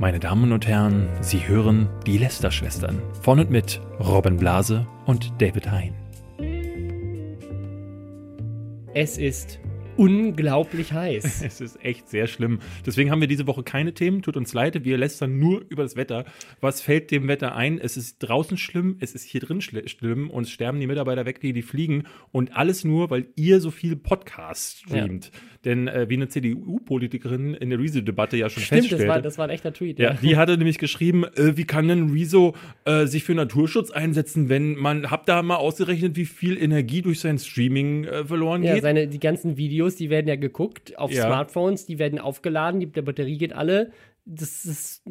Meine Damen und Herren, Sie hören die Lester-Schwestern von und mit Robin Blase und David Hein. Es ist unglaublich heiß. Es ist echt sehr schlimm. Deswegen haben wir diese Woche keine Themen. Tut uns leid, wir lästern nur über das Wetter. Was fällt dem Wetter ein? Es ist draußen schlimm, es ist hier drin schlimm und es sterben die Mitarbeiter weg, die, die fliegen. Und alles nur, weil ihr so viel Podcast streamt. Ja. Denn äh, wie eine CDU-Politikerin in der Rezo-Debatte ja schon Stimmt, feststellte. Das war, das war ein echter Tweet. Ja, ja. die hatte nämlich geschrieben, äh, wie kann denn Rezo äh, sich für Naturschutz einsetzen, wenn man, habt da mal ausgerechnet, wie viel Energie durch sein Streaming äh, verloren ja, geht? Ja, seine, die ganzen Videos, die werden ja geguckt auf ja. Smartphones, die werden aufgeladen, die, der Batterie geht alle das ist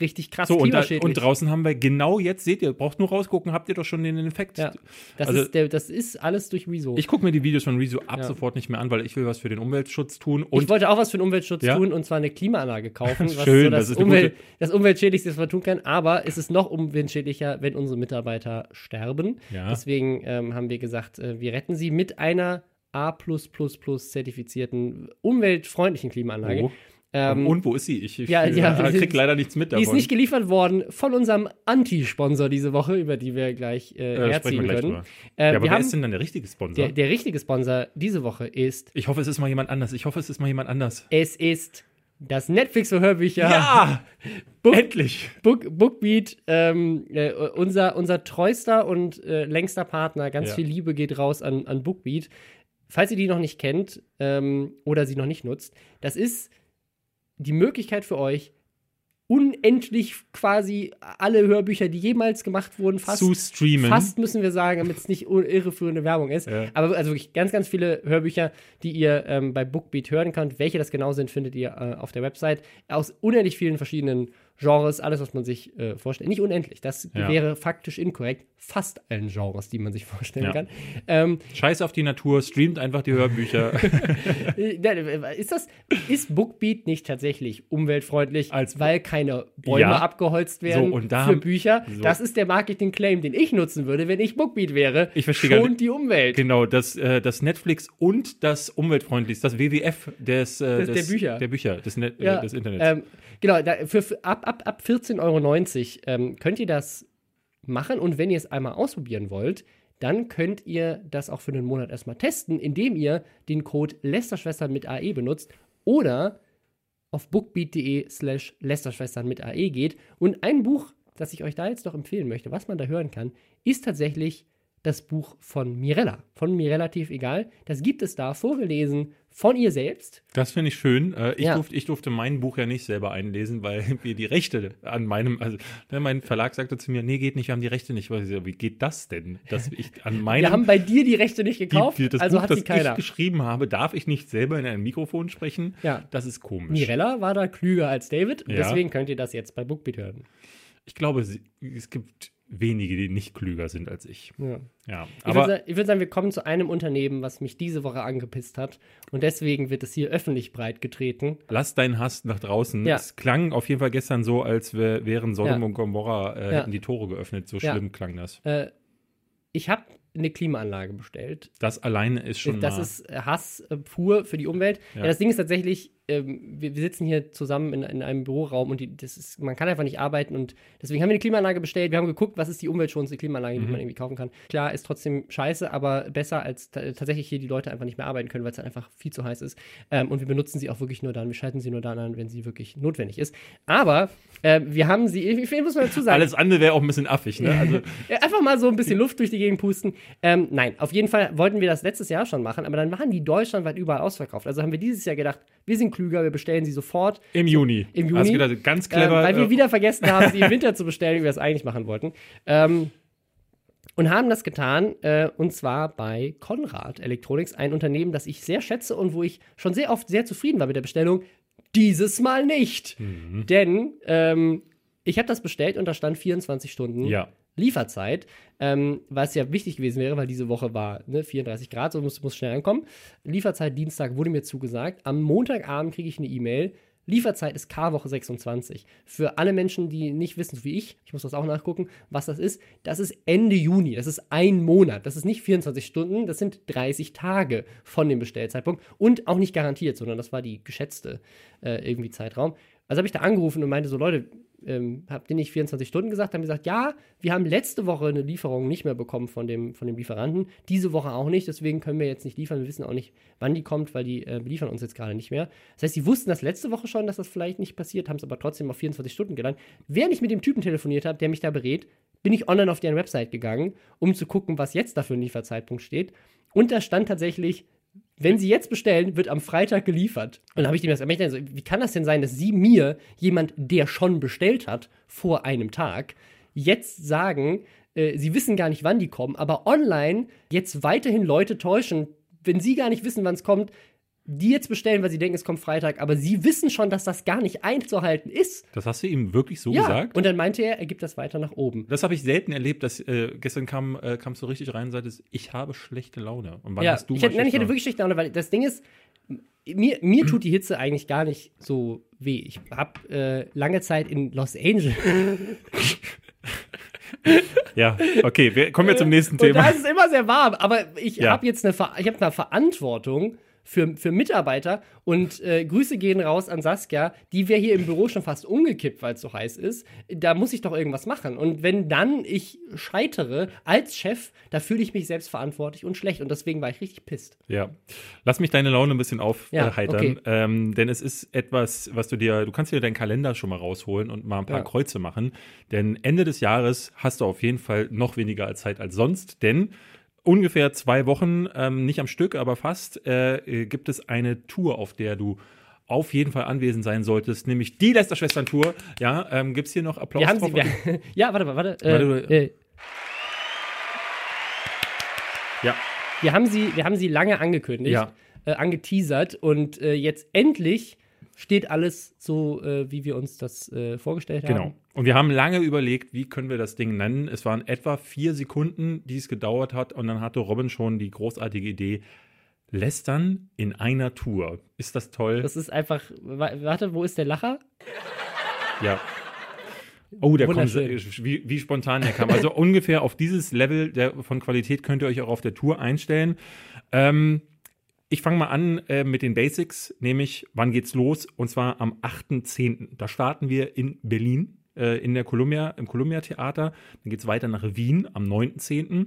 richtig krass so, und, da, und, draußen haben wir genau jetzt, seht ihr, braucht nur rausgucken, habt ihr doch schon den Effekt. Ja, das, also, ist, der, das ist alles durch Rezo. Ich gucke mir die Videos von Rezo ab ja. sofort nicht mehr an, weil ich will was für den Umweltschutz tun. Und ich wollte auch was für den Umweltschutz tun und zwar eine Klimaanlage kaufen, was Schön, so das, das, Umwelt, das Umweltschädlichste, was man tun kann. Aber es ist noch umweltschädlicher, wenn unsere Mitarbeiter sterben. Deswegen ähm, haben wir gesagt, äh, wir retten sie mit einer A zertifizierten umweltfreundlichen Klimaanlage. Oh. Ähm, und wo ist sie? Ich, ich ja, ja, krieg leider nichts mit davon. Die ist nicht geliefert worden von unserem Anti-Sponsor diese Woche, über die wir gleich äh, äh herziehen gleich können. Äh, ja, aber wer ist denn dann der richtige Sponsor? Der, der, richtige Sponsor diese Woche ist. Ich hoffe, es ist mal jemand anders. Ich hoffe, es ist mal jemand anders. Es ist das Netflix für Hörbücher. Ja! Book, Endlich! Book, Bookbeat, ähm, äh, unser, unser treuster und äh, längster Partner. Ganz ja. viel Liebe geht raus an, an Bookbeat. Falls ihr die noch nicht kennt ähm, oder sie noch nicht nutzt, das ist die Möglichkeit für euch, unendlich quasi alle Hörbücher, die jemals gemacht wurden, fast zu streamen. Fast müssen wir sagen, damit es nicht irreführende Werbung ist. Ja. Aber also wirklich ganz, ganz viele Hörbücher, die ihr ähm, bei Bookbeat hören könnt. Welche das genau sind, findet ihr äh, auf der Website. Aus unendlich vielen verschiedenen Genres, alles, was man sich äh, vorstellt. Nicht unendlich, das ja. wäre faktisch inkorrekt. Fast allen Genres, die man sich vorstellen ja. kann. Ähm, Scheiß auf die Natur, streamt einfach die Hörbücher. ist das, ist Bookbeat nicht tatsächlich umweltfreundlich, Als, weil keine Bäume ja. abgeholzt werden so, für haben, Bücher? So. Das ist der Marketing-Claim, den ich nutzen würde, wenn ich Bookbeat wäre. Ich verstehe Schont die Umwelt. Genau, das, äh, das Netflix und das umweltfreundlichste, das WWF des, äh, des, der Bücher. Der Bücher, des, Net, des Internets. Ähm, genau, da, für, für, ab, ab, ab 14,90 Euro ähm, könnt ihr das machen. Und wenn ihr es einmal ausprobieren wollt, dann könnt ihr das auch für einen Monat erstmal testen, indem ihr den Code Lästerschwestern mit AE benutzt oder auf bookbeat.de slash Lästerschwestern mit AE geht. Und ein Buch, das ich euch da jetzt noch empfehlen möchte, was man da hören kann, ist tatsächlich das Buch von Mirella. Von mir relativ egal. Das gibt es da vorgelesen von ihr selbst. Das finde ich schön. Äh, ich, ja. durfte, ich, durfte, mein Buch ja nicht selber einlesen, weil wir die Rechte an meinem, also ne, mein Verlag sagte zu mir, nee, geht nicht, wir haben die Rechte nicht. wie geht das denn? Dass ich an meinem, wir haben bei dir die Rechte nicht gekauft, die, das also Buch, hat sie keiner. Das ich geschrieben habe, darf ich nicht selber in ein Mikrofon sprechen? Ja. Das ist komisch. Mirella war da klüger als David, ja. deswegen könnt ihr das jetzt bei Bookbeat hören. Ich glaube, es gibt wenige, die nicht klüger sind als ich. Ja. ja ich würde sagen, würd sagen, wir kommen zu einem Unternehmen, was mich diese Woche angepisst hat. Und deswegen wird es hier öffentlich breit getreten. Lass deinen Hass nach draußen. Ja. Es klang auf jeden Fall gestern so, als wären Sodom ja. und Gomorra äh, hätten die Tore geöffnet. So schlimm klang das. Äh, ich habe eine Klimaanlage bestellt. Das alleine ist schon. Das ist Hass äh, pur für die Umwelt. Ja. das Ding ist tatsächlich, ähm, wir, wir, sitzen hier zusammen in, in einem Büroraum und die, das ist, man kann einfach nicht arbeiten und deswegen haben wir eine Klimaanlage bestellt. Wir haben geguckt, was ist die umweltschonendste Klimaanlage, die mhm. man irgendwie kaufen kann. Klar, ist trotzdem scheiße, aber besser als tatsächlich hier die Leute einfach nicht mehr arbeiten können, weil es einfach viel zu heiß ist. Ähm, und wir benutzen sie auch wirklich nur dann, wir schalten sie nur dann an, wenn sie wirklich notwendig ist. Aber äh, wir haben sie, wie viel muss man dazu sagen? Alles andere wäre auch ein bisschen affig, ne? Also einfach mal so ein bisschen Luft durch die Gegend pusten. Ähm, nein, auf jeden Fall wollten wir das letztes Jahr schon machen, aber dann waren die deutschlandweit überall ausverkauft. Also haben wir dieses Jahr gedacht, wir sind klüger, wir bestellen sie sofort. Im Juni. Im Juni. Hast gedacht, ganz clever. Ähm, weil wir äh, wieder vergessen haben, sie im Winter zu bestellen, wie wir es eigentlich machen wollten. Ähm, und haben das getan, äh, und zwar bei Konrad Electronics, ein Unternehmen, das ich sehr schätze und wo ich schon sehr oft sehr zufrieden war mit der Bestellung. Dieses Mal nicht. Mhm. Denn ähm, ich habe das bestellt und da stand 24 Stunden. Ja. Lieferzeit, ähm, was ja wichtig gewesen wäre, weil diese Woche war ne, 34 Grad, so muss, muss schnell ankommen. Lieferzeit Dienstag wurde mir zugesagt. Am Montagabend kriege ich eine E-Mail. Lieferzeit ist K-Woche 26. Für alle Menschen, die nicht wissen, so wie ich, ich muss das auch nachgucken, was das ist, das ist Ende Juni. Das ist ein Monat. Das ist nicht 24 Stunden, das sind 30 Tage von dem Bestellzeitpunkt. Und auch nicht garantiert, sondern das war die geschätzte äh, irgendwie Zeitraum. Also habe ich da angerufen und meinte so, Leute, ähm, habt ihr nicht 24 Stunden gesagt? Haben gesagt, ja, wir haben letzte Woche eine Lieferung nicht mehr bekommen von dem, von dem Lieferanten, diese Woche auch nicht, deswegen können wir jetzt nicht liefern. Wir wissen auch nicht, wann die kommt, weil die äh, beliefern uns jetzt gerade nicht mehr. Das heißt, sie wussten das letzte Woche schon, dass das vielleicht nicht passiert, haben es aber trotzdem auf 24 Stunden gelandet. Während ich mit dem Typen telefoniert habe, der mich da berät, bin ich online auf deren Website gegangen, um zu gucken, was jetzt da für ein Lieferzeitpunkt steht. Und da stand tatsächlich wenn Sie jetzt bestellen, wird am Freitag geliefert. Und dann habe ich dem das gesagt, wie kann das denn sein, dass Sie mir, jemand, der schon bestellt hat, vor einem Tag, jetzt sagen, äh, Sie wissen gar nicht, wann die kommen, aber online jetzt weiterhin Leute täuschen, wenn Sie gar nicht wissen, wann es kommt, die jetzt bestellen, weil sie denken, es kommt Freitag, aber sie wissen schon, dass das gar nicht einzuhalten ist. Das hast du ihm wirklich so ja. gesagt? Und dann meinte er, er gibt das weiter nach oben. Das habe ich selten erlebt, dass äh, gestern kam, äh, kamst du richtig rein und sagtest, ich habe schlechte Laune. Und wann ja, hast du ich hätte, nein, ich hätte wirklich schlechte Laune, weil das Ding ist, mir, mir tut die Hitze eigentlich gar nicht so weh. Ich habe äh, lange Zeit in Los Angeles. ja, okay, wir kommen jetzt zum nächsten Und Thema. da ist es immer sehr warm, aber ich Ja. habe jetzt eine, Ver ich hab eine Verantwortung für, für Mitarbeiter und äh, Grüße gehen raus an Saskia, die wäre hier im Büro schon fast umgekippt, weil es so heiß ist. Da muss ich doch irgendwas machen. Und wenn dann ich scheitere als Chef, da fühle ich mich selbst verantwortlich und schlecht. Und deswegen war ich richtig pisst. Ja, lass mich deine Laune ein bisschen aufheitern, Ja, okay. ähm, denn es ist etwas, was du dir, du kannst dir deinen Kalender schon mal rausholen und mal ein paar Ja. Kreuze machen, denn Ende des Jahres hast du auf jeden Fall noch weniger Zeit als sonst, denn ungefähr zwei Wochen, ähm, nicht am Stück, aber fast, äh, äh, gibt es eine Tour, auf der du auf jeden Fall anwesend sein solltest, nämlich die Lästerschwestern-Tour. Ja, ähm, gibt es hier noch Applaus Wir haben drauf? sie, wir, ja, warte mal, warte. Warte, Äh, äh, ja, wir, haben sie, wir haben sie lange angekündigt, Ja. äh, angeteasert und äh, jetzt endlich steht alles so, wie wir uns das vorgestellt haben. Genau. Und wir haben lange überlegt, wie können wir das Ding nennen. Es waren etwa vier Sekunden, die es gedauert hat. Und dann hatte Robin schon die großartige Idee, Lästern in einer Tour. Ist das toll? Das ist einfach, wa- warte, wo ist der Lacher? ja. Oh, der kommt, wie, wie spontan der kam. Also ungefähr auf dieses Level der, von Qualität könnt ihr euch auch auf der Tour einstellen. Ähm, ich fange mal an äh, mit den Basics, nämlich wann geht's los? Und zwar am 8.10. Da starten wir in Berlin äh, in der Columbia, im Columbia Theater. Dann geht's weiter nach Wien am 9.10.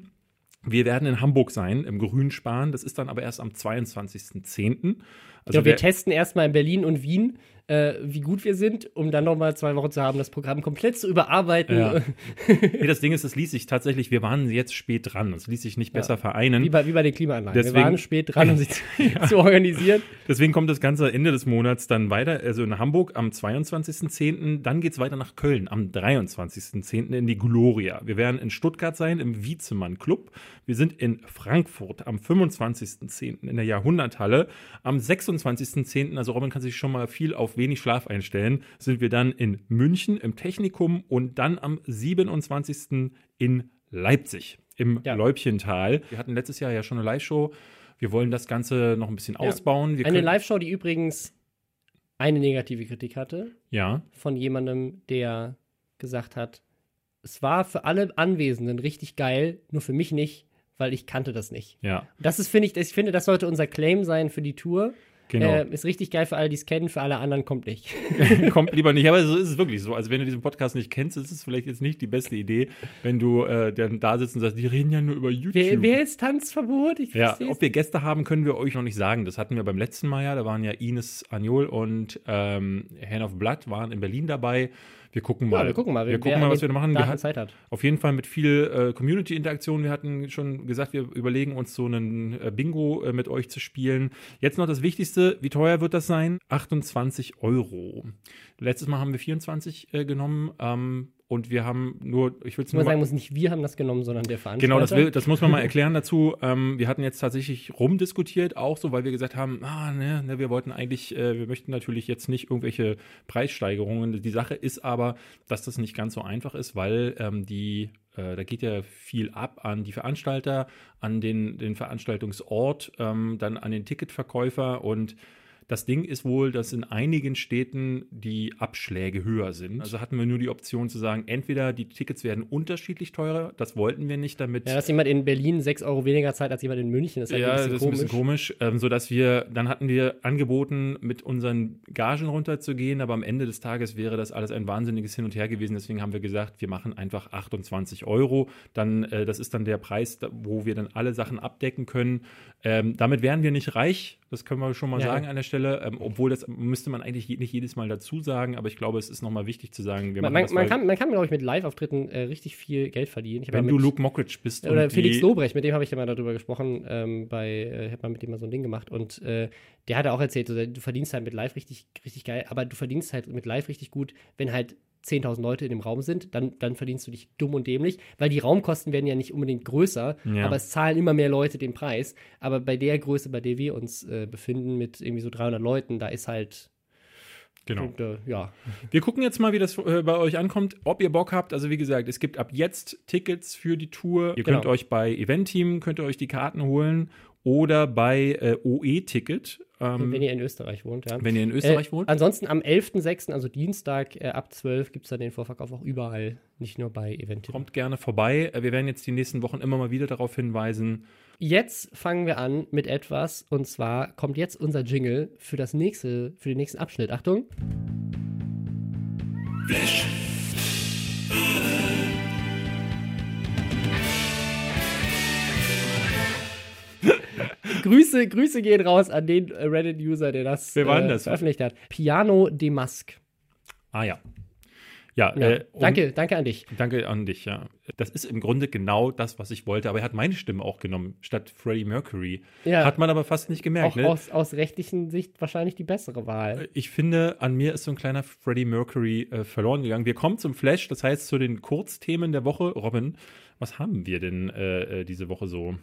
Wir werden in Hamburg sein, im Grünspan. Das ist dann aber erst am 22.10. Also Also wir testen erstmal in Berlin und Wien, äh, wie gut wir sind, um dann nochmal zwei Wochen zu haben, das Programm komplett zu überarbeiten. Ja. Nee, das Ding ist, es ließ sich tatsächlich, wir waren jetzt spät dran. Es ließ sich nicht besser vereinen. Wie bei, wie bei den Klimaanlagen. Deswegen- wir waren spät dran, um sie zu, zu organisieren. Deswegen kommt das Ganze Ende des Monats dann weiter, also in Hamburg am 22.10., dann geht es weiter nach Köln am 23.10. in die Gloria. Wir werden in Stuttgart sein, im Wiezemann Club. Wir sind in Frankfurt am 25.10. in der Jahrhunderthalle. Am 26.10., also Robin kann sich schon mal viel auf wenig Schlaf einstellen, sind wir dann in München im Technikum und dann am 27. in Leipzig im Ja. Läubchental. Wir hatten letztes Jahr ja schon eine Live-Show. Wir wollen das Ganze noch ein bisschen ausbauen. Wir Eine Live-Show, die übrigens eine negative Kritik hatte, Ja, von jemandem, der gesagt hat, es war für alle Anwesenden richtig geil, nur für mich nicht, weil ich kannte das nicht. ja, Das ist, finde ich, ich finde, das sollte unser Claim sein für die Tour. Genau. Äh, ist richtig geil für alle, die es kennen, für alle anderen kommt nicht. Kommt lieber nicht. Aber so ist es wirklich so. Also, wenn du diesen Podcast nicht kennst, ist es vielleicht jetzt nicht die beste Idee, wenn du äh, dann da sitzt und sagst, die reden ja nur über YouTube. wer, wer ist Tanzverbot? Ich ja, ob wir Gäste haben, können wir euch noch nicht sagen. Das hatten wir beim letzten Mal ja. Da waren ja Ines Agnol und ähm, Hand of Blood waren in Berlin dabei. Wir gucken mal. Ja, wir gucken mal, Wir gucken mal, was wir da machen. Wir hatten- Zeit hat. Auf jeden Fall mit viel äh, Community-Interaktion. Wir hatten schon gesagt, wir überlegen uns so einen äh, Bingo äh, mit euch zu spielen. Jetzt noch das Wichtigste, wie teuer wird das sein? 28 Euro. Letztes Mal haben wir 24 äh, genommen ähm, und wir haben nur, ich will es nur sagen, muss nicht wir haben das genommen, sondern der Veranstalter. Genau, das, will, das muss man mal erklären dazu. Ähm, wir hatten jetzt tatsächlich rumdiskutiert, auch so, weil wir gesagt haben, ah, ne, ne, wir wollten eigentlich, äh, wir möchten natürlich jetzt nicht irgendwelche Preissteigerungen. Die Sache ist aber, dass das nicht ganz so einfach ist, weil ähm, die, äh, da geht ja viel ab an die Veranstalter, an den, den Veranstaltungsort, ähm, dann an den Ticketverkäufer und Das Ding ist wohl, dass in einigen Städten die Abschläge höher sind. Also hatten wir nur die Option zu sagen, entweder die Tickets werden unterschiedlich teurer, das wollten wir nicht damit. Ja, dass jemand in Berlin 6 Euro weniger zahlt als jemand in München, ist halt ja, ein bisschen das ist ein bisschen komisch, ähm, sodass wir, dann hatten wir angeboten, mit unseren Gagen runterzugehen, aber am Ende des Tages wäre das alles ein wahnsinniges Hin und Her gewesen. Deswegen haben wir gesagt, wir machen einfach 28 Euro. Dann, äh, das ist dann der Preis, wo wir dann alle Sachen abdecken können. Ähm, damit wären wir nicht reich, das können wir schon mal ja. sagen an der Stelle, ähm, obwohl das müsste man eigentlich nicht jedes Mal dazu sagen, aber ich glaube, es ist nochmal wichtig zu sagen. man, man, man kann, man kann, glaube ich, mit Live-Auftritten äh, richtig viel Geld verdienen. Wenn ja du Luke Mockridge bist. Oder Felix Lobrecht, mit dem habe ich ja mal darüber gesprochen, ähm, bei, äh, habe mal mit dem mal so ein Ding gemacht und äh, der hat auch erzählt, du verdienst halt mit Live richtig, richtig geil, aber du verdienst halt mit Live richtig gut, wenn halt 10.000 Leute in dem Raum sind, dann, dann verdienst du dich dumm und dämlich, weil die Raumkosten werden ja nicht unbedingt größer, ja. aber es zahlen immer mehr Leute den Preis. Aber bei der Größe, bei der wir uns äh, befinden, mit irgendwie so 300 Leuten, da ist halt Genau. Und, äh, ja. Wir gucken jetzt mal, wie das äh, bei euch ankommt, ob ihr Bock habt. Also wie gesagt, es gibt ab jetzt Tickets für die Tour. Ihr genau. könnt euch bei Event-Team, könnt ihr euch die Karten holen oder bei äh, OE-Ticket. Ähm, wenn ihr in Österreich wohnt, ja. Wenn ihr in Österreich äh, wohnt. Ansonsten am 11.06., also Dienstag äh, ab 12, gibt es dann den Vorverkauf auch überall, nicht nur bei Event. Kommt gerne vorbei. Äh, wir werden jetzt die nächsten Wochen immer mal wieder darauf hinweisen. Jetzt fangen wir an mit etwas und zwar kommt jetzt unser Jingle für das nächste, für den nächsten Abschnitt. Achtung. Flash. Grüße, Grüße gehen raus an den Reddit-User, der das, Wer war äh, das? veröffentlicht hat. Piano de Musk. Ah ja. Ja, ja. Äh, danke, danke an dich. Danke an dich, ja. Das ist im Grunde genau das, was ich wollte, aber er hat meine Stimme auch genommen, statt Freddie Mercury. Ja. Hat man aber fast nicht gemerkt. Auch ne? aus, aus rechtlichen Sicht wahrscheinlich die bessere Wahl. Äh, ich finde, an mir ist so ein kleiner Freddie Mercury äh, verloren gegangen. Wir kommen zum Flash, das heißt zu den Kurzthemen der Woche. Robin, was haben wir denn äh, äh diese Woche so?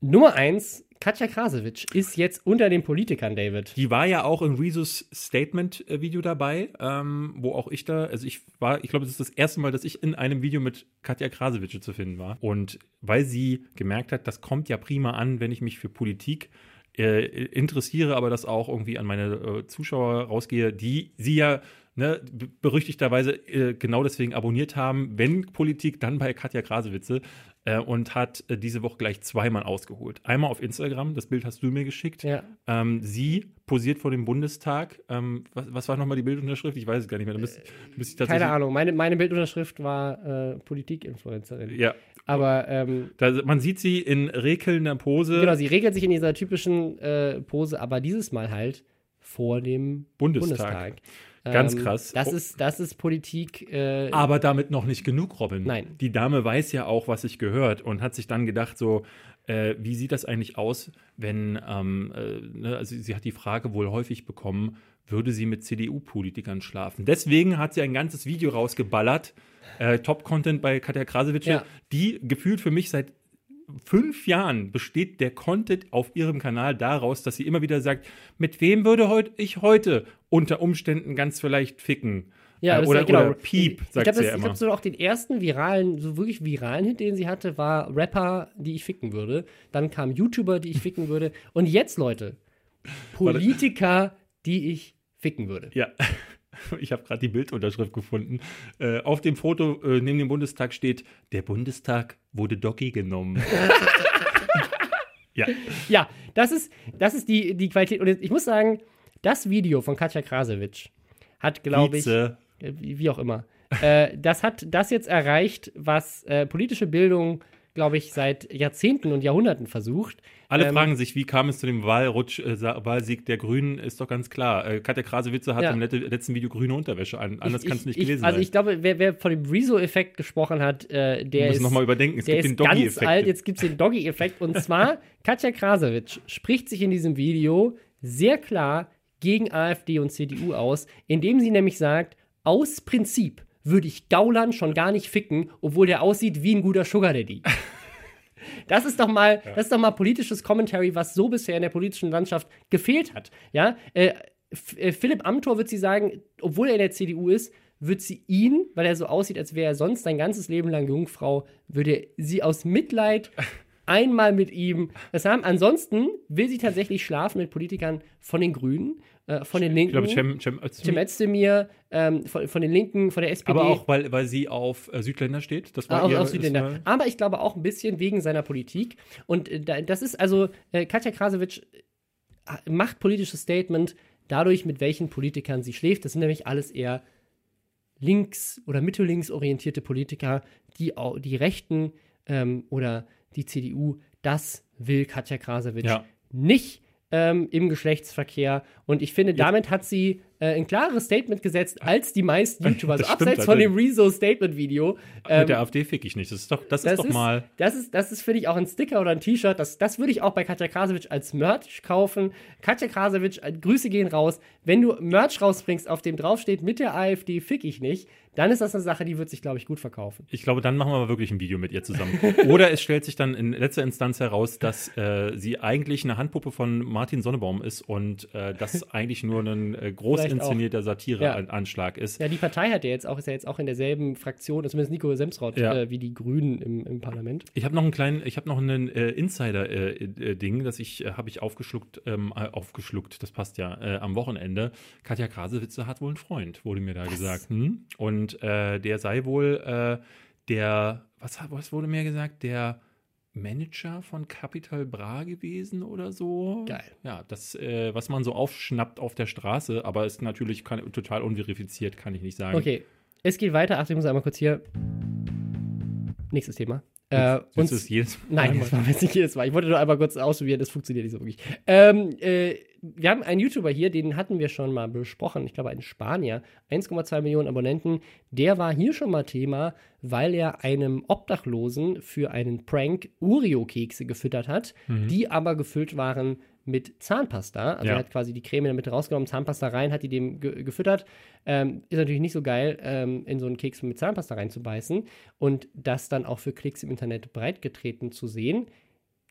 Nummer eins, Katja Krasowitsch ist jetzt unter den Politikern, David. Die war ja auch in Rezus Statement-Video dabei, ähm, wo auch ich da, also ich war, ich glaube, das ist das erste Mal, dass ich in einem Video mit Katja Krasowitsch zu finden war. Und weil sie gemerkt hat, das kommt ja prima an, wenn ich mich für Politik äh, interessiere, aber das auch irgendwie an meine äh, Zuschauer rausgehe, die sie ja ne, berüchtigterweise äh, genau deswegen abonniert haben, wenn Politik, dann bei Katja Krasewitze äh, und hat äh, diese Woche gleich zweimal ausgeholt. Einmal auf Instagram, das Bild hast du mir geschickt. Ja. Ähm, sie posiert vor dem Bundestag. Ähm, was, was, war nochmal die Bildunterschrift? Ich weiß es gar nicht mehr. Müsste ich Keine Ahnung. Meine, meine Bildunterschrift war äh, Politikinfluencerin. Ja. Aber ähm, da, man sieht sie in regelnder Pose. Genau, sie regelt sich in dieser typischen äh, Pose, aber dieses Mal halt vor dem Bundestag. Bundestag. Ganz ähm, krass. Das, ist, das ist Politik. Äh, Aber damit noch nicht genug, Robin. Nein. Die Dame weiß ja auch, was sich gehört und hat sich dann gedacht, so, äh, wie sieht das eigentlich aus, wenn, ähm, äh, ne, also sie hat die Frage wohl häufig bekommen, würde sie mit CDU-Politikern schlafen? Deswegen hat sie ein ganzes Video rausgeballert, äh, Top-Content bei Katja Krasowitsch, ja. die gefühlt für mich seit fünf Jahren besteht der Content auf ihrem Kanal daraus, dass sie immer wieder sagt, mit wem würde heut, ich heute unter Umständen ganz vielleicht ficken? Ja, äh, oder, genau. oder Piep, sagt ich glaub, sie ja immer. Ich glaube, so auch den ersten viralen, so wirklich viralen Hit, den sie hatte, war Rapper, die ich ficken würde. Dann kam YouTuber, die ich ficken würde. Und jetzt, Leute, Politiker, die ich ficken würde. Ja. ich habe gerade die Bildunterschrift gefunden. Äh, auf dem Foto äh, neben dem Bundestag steht, der Bundestag wurde Doggy genommen. ja. Ja, das ist, das ist die, die Qualität. Und ich muss sagen, das Video von Katja Krasewitsch hat, glaube ich, äh, wie, auch immer, äh, das hat das jetzt erreicht, was äh, politische Bildung glaube ich, seit Jahrzehnten und Jahrhunderten versucht. Alle ähm, fragen sich, wie kam es zu dem Wahlrutsch, äh, Wahlsieg der Grünen, ist doch ganz klar. Äh, Katja Krasewitze hat ja. im letzten Video grüne Unterwäsche an. Anders kann es nicht ich, gewesen also sein. Also ich glaube, wer, wer von dem Rezo-Effekt gesprochen hat, äh, der ist nochmal überdenken. Es gibt den Doggy-Effekt. alt, jetzt gibt es den Doggy-Effekt. Und zwar, Katja Krasowitsch spricht sich in diesem Video sehr klar gegen AfD und CDU aus, indem sie nämlich sagt, aus Prinzip würde ich Gauland schon gar nicht ficken, obwohl der aussieht wie ein guter Sugar Daddy. Das ist doch mal, ja. das ist doch mal politisches Commentary, was so bisher in der politischen Landschaft gefehlt hat. Ja, äh, äh, Philipp Amthor wird sie sagen, obwohl er in der CDU ist, wird sie ihn, weil er so aussieht, als wäre er sonst sein ganzes Leben lang Jungfrau, würde sie aus Mitleid einmal mit ihm das haben. Ansonsten will sie tatsächlich schlafen mit Politikern von den Grünen, äh, von den Linken. Ich glaube, Cem, Cem, Cem Özdemir, ähm, von, von den Linken, von der SPD. aber auch, weil, weil sie auf äh, Südländer steht. Das war auf, ihr- auf Südländer. Aber ich glaube auch ein bisschen wegen seiner Politik. Und äh, da- das ist also, äh, Katja Krasowitsch äh, macht politisches Statement dadurch, mit welchen Politikern sie schläft. Das sind nämlich alles eher links- oder mittellinks orientierte Politiker, die, au- die Rechten ähm, oder die CDU, das will Katja Krasowitsch Ja. nicht ähm, im Geschlechtsverkehr. Und ich finde, damit hat sie äh, ein klares Statement gesetzt als die meisten YouTuber. Also Das stimmt abseits von dem. Rezo-Statement-Video. war, mit der AfD fick ich nicht. Das ist doch, das ist doch mal. Das ist, das ist finde ich, auch ein Sticker oder ein T-Shirt. Das, das würde ich auch bei Katja Krasowitsch als Merch kaufen. Katja Krasowitsch, äh, Grüße gehen raus. Wenn du Merch rausbringst, auf dem draufsteht, mit der AfD fick ich nicht, dann ist das eine Sache, die wird sich, glaube ich, gut verkaufen. Ich glaube, dann machen wir aber wirklich ein Video mit ihr zusammen. Oder es stellt sich dann in letzter Instanz heraus, dass äh, sie eigentlich eine Handpuppe von Martin Sonnebaum ist und äh, das eigentlich nur ein äh, groß Vielleicht inszenierter Ja. Satireanschlag ist. Ja, die Partei hat ja jetzt auch, ist ja jetzt auch in derselben Fraktion, zumindest Nico Semsrott, Ja. äh, wie die Grünen im, im Parlament. Ich habe noch einen kleinen, ich habe noch einen äh, Insider-Ding, das ich äh, habe ich aufgeschluckt, ähm, äh, aufgeschluckt, das passt ja, äh, am Wochenende. Katja Krasewitze hat wohl einen Freund, wurde mir da gesagt. Hm? Und äh, der sei wohl äh, der, was, was wurde mir gesagt, der Manager von Capital Bra gewesen oder so. Geil. Ja, das, äh, was man so aufschnappt auf der Straße, aber ist natürlich kann, total unverifiziert, kann ich nicht sagen. Okay, es geht weiter. Achtung, ich muss einmal kurz hier. Nächstes Thema. Äh, du es jedes Nein, Mal das war jetzt nicht jedes Mal. Ich wollte nur einmal kurz ausprobieren, das funktioniert nicht so wirklich. Ähm, äh, wir haben einen YouTuber hier, den hatten wir schon mal besprochen. Ich glaube, ein Spanier, 1,2 Millionen Abonnenten. Der war hier schon mal Thema, weil er einem Obdachlosen für einen Prank Oreo-Kekse gefüttert hat, die aber gefüllt waren mit Zahnpasta. Also Ja. er hat quasi die Creme in der Mitte rausgenommen, Zahnpasta rein, hat die dem ge gefüttert. Ähm, ist natürlich nicht so geil, ähm, in so einen Keks mit Zahnpasta reinzubeißen und das dann auch für Klicks im Internet breitgetreten zu sehen.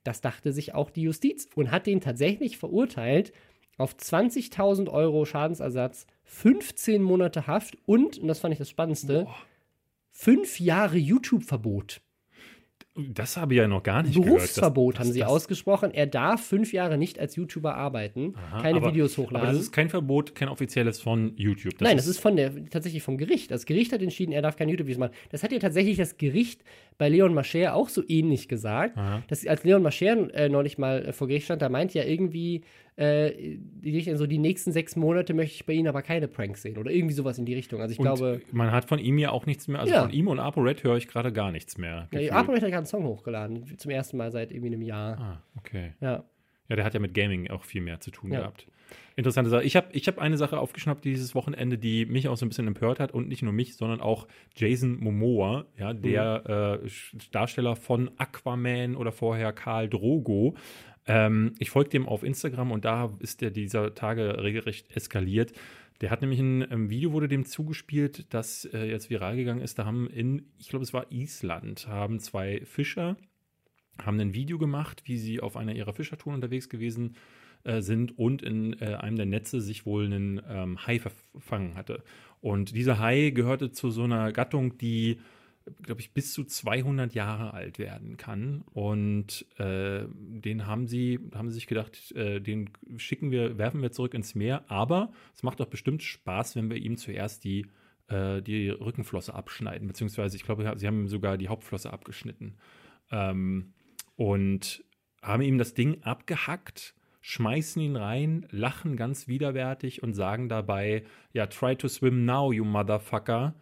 Das dachte sich auch die Justiz und hat den tatsächlich verurteilt auf 20.000 Euro Schadensersatz, 15 Monate Haft und, und das fand ich das Spannendste, fünf Jahre YouTube-Verbot. Das habe ich ja noch gar nicht gehört. Das- Berufsverbot das- haben sie das- ausgesprochen. Er darf fünf Jahre nicht als YouTuber arbeiten, Aha, keine aber- Videos hochladen. Aber das ist kein Verbot, kein offizielles von YouTube. Nein, das ist von der, tatsächlich vom Gericht. Das Gericht hat entschieden, er darf keine YouTube-Videos machen. Das hat ja tatsächlich das Gericht bei Leon Mascher auch so ähnlich gesagt. Dass, als Leon Mascher äh, neulich mal äh, vor Gericht stand, da meint ja irgendwie, äh, die, Richterin so die nächsten sechs Monate möchte ich bei Ihnen aber keine Pranks sehen. Oder irgendwie sowas in die Richtung. Also ich und glaube, man hat von ihm ja auch nichts mehr, also Ja. von ihm und ApoRed höre ich gerade gar nichts mehr. ja, gefühlt. Apo hat gerade einen Song hochgeladen. Zum ersten Mal seit irgendwie einem Jahr. ah, okay. Ja. Ja, der hat ja mit Gaming auch viel mehr zu tun Ja. gehabt. Interessante Sache. Ich habe ich hab eine Sache aufgeschnappt dieses Wochenende, die mich auch so ein bisschen empört hat und nicht nur mich, sondern auch Jason Momoa, ja, der äh, Sch- Darsteller von Aquaman oder vorher Karl Drogo. Ähm, ich folge dem auf Instagram und da ist der dieser Tage regelrecht eskaliert. Der hat nämlich ein, ähm, Video, wurde dem zugespielt, das äh, jetzt viral gegangen ist. Da haben in, ich glaube, es war Island, haben zwei Fischer haben ein Video gemacht, wie sie auf einer ihrer Fischertouren unterwegs gewesen äh, sind und in äh, einem der Netze sich wohl einen ähm, Hai verfangen hatte. Und dieser Hai gehörte zu so einer Gattung, die, glaube ich, bis zu 200 Jahre alt werden kann. Und äh, den haben sie, haben sie sich gedacht, äh, den schicken wir, werfen wir zurück ins Meer. Aber es macht doch bestimmt Spaß, wenn wir ihm zuerst die, äh, die Rückenflosse abschneiden. Beziehungsweise, ich glaube, sie haben sogar die Hauptflosse abgeschnitten. Ähm, und haben ihm das Ding abgehackt, schmeißen ihn rein, lachen ganz widerwärtig und sagen dabei, ja, try to swim now, you motherfucker.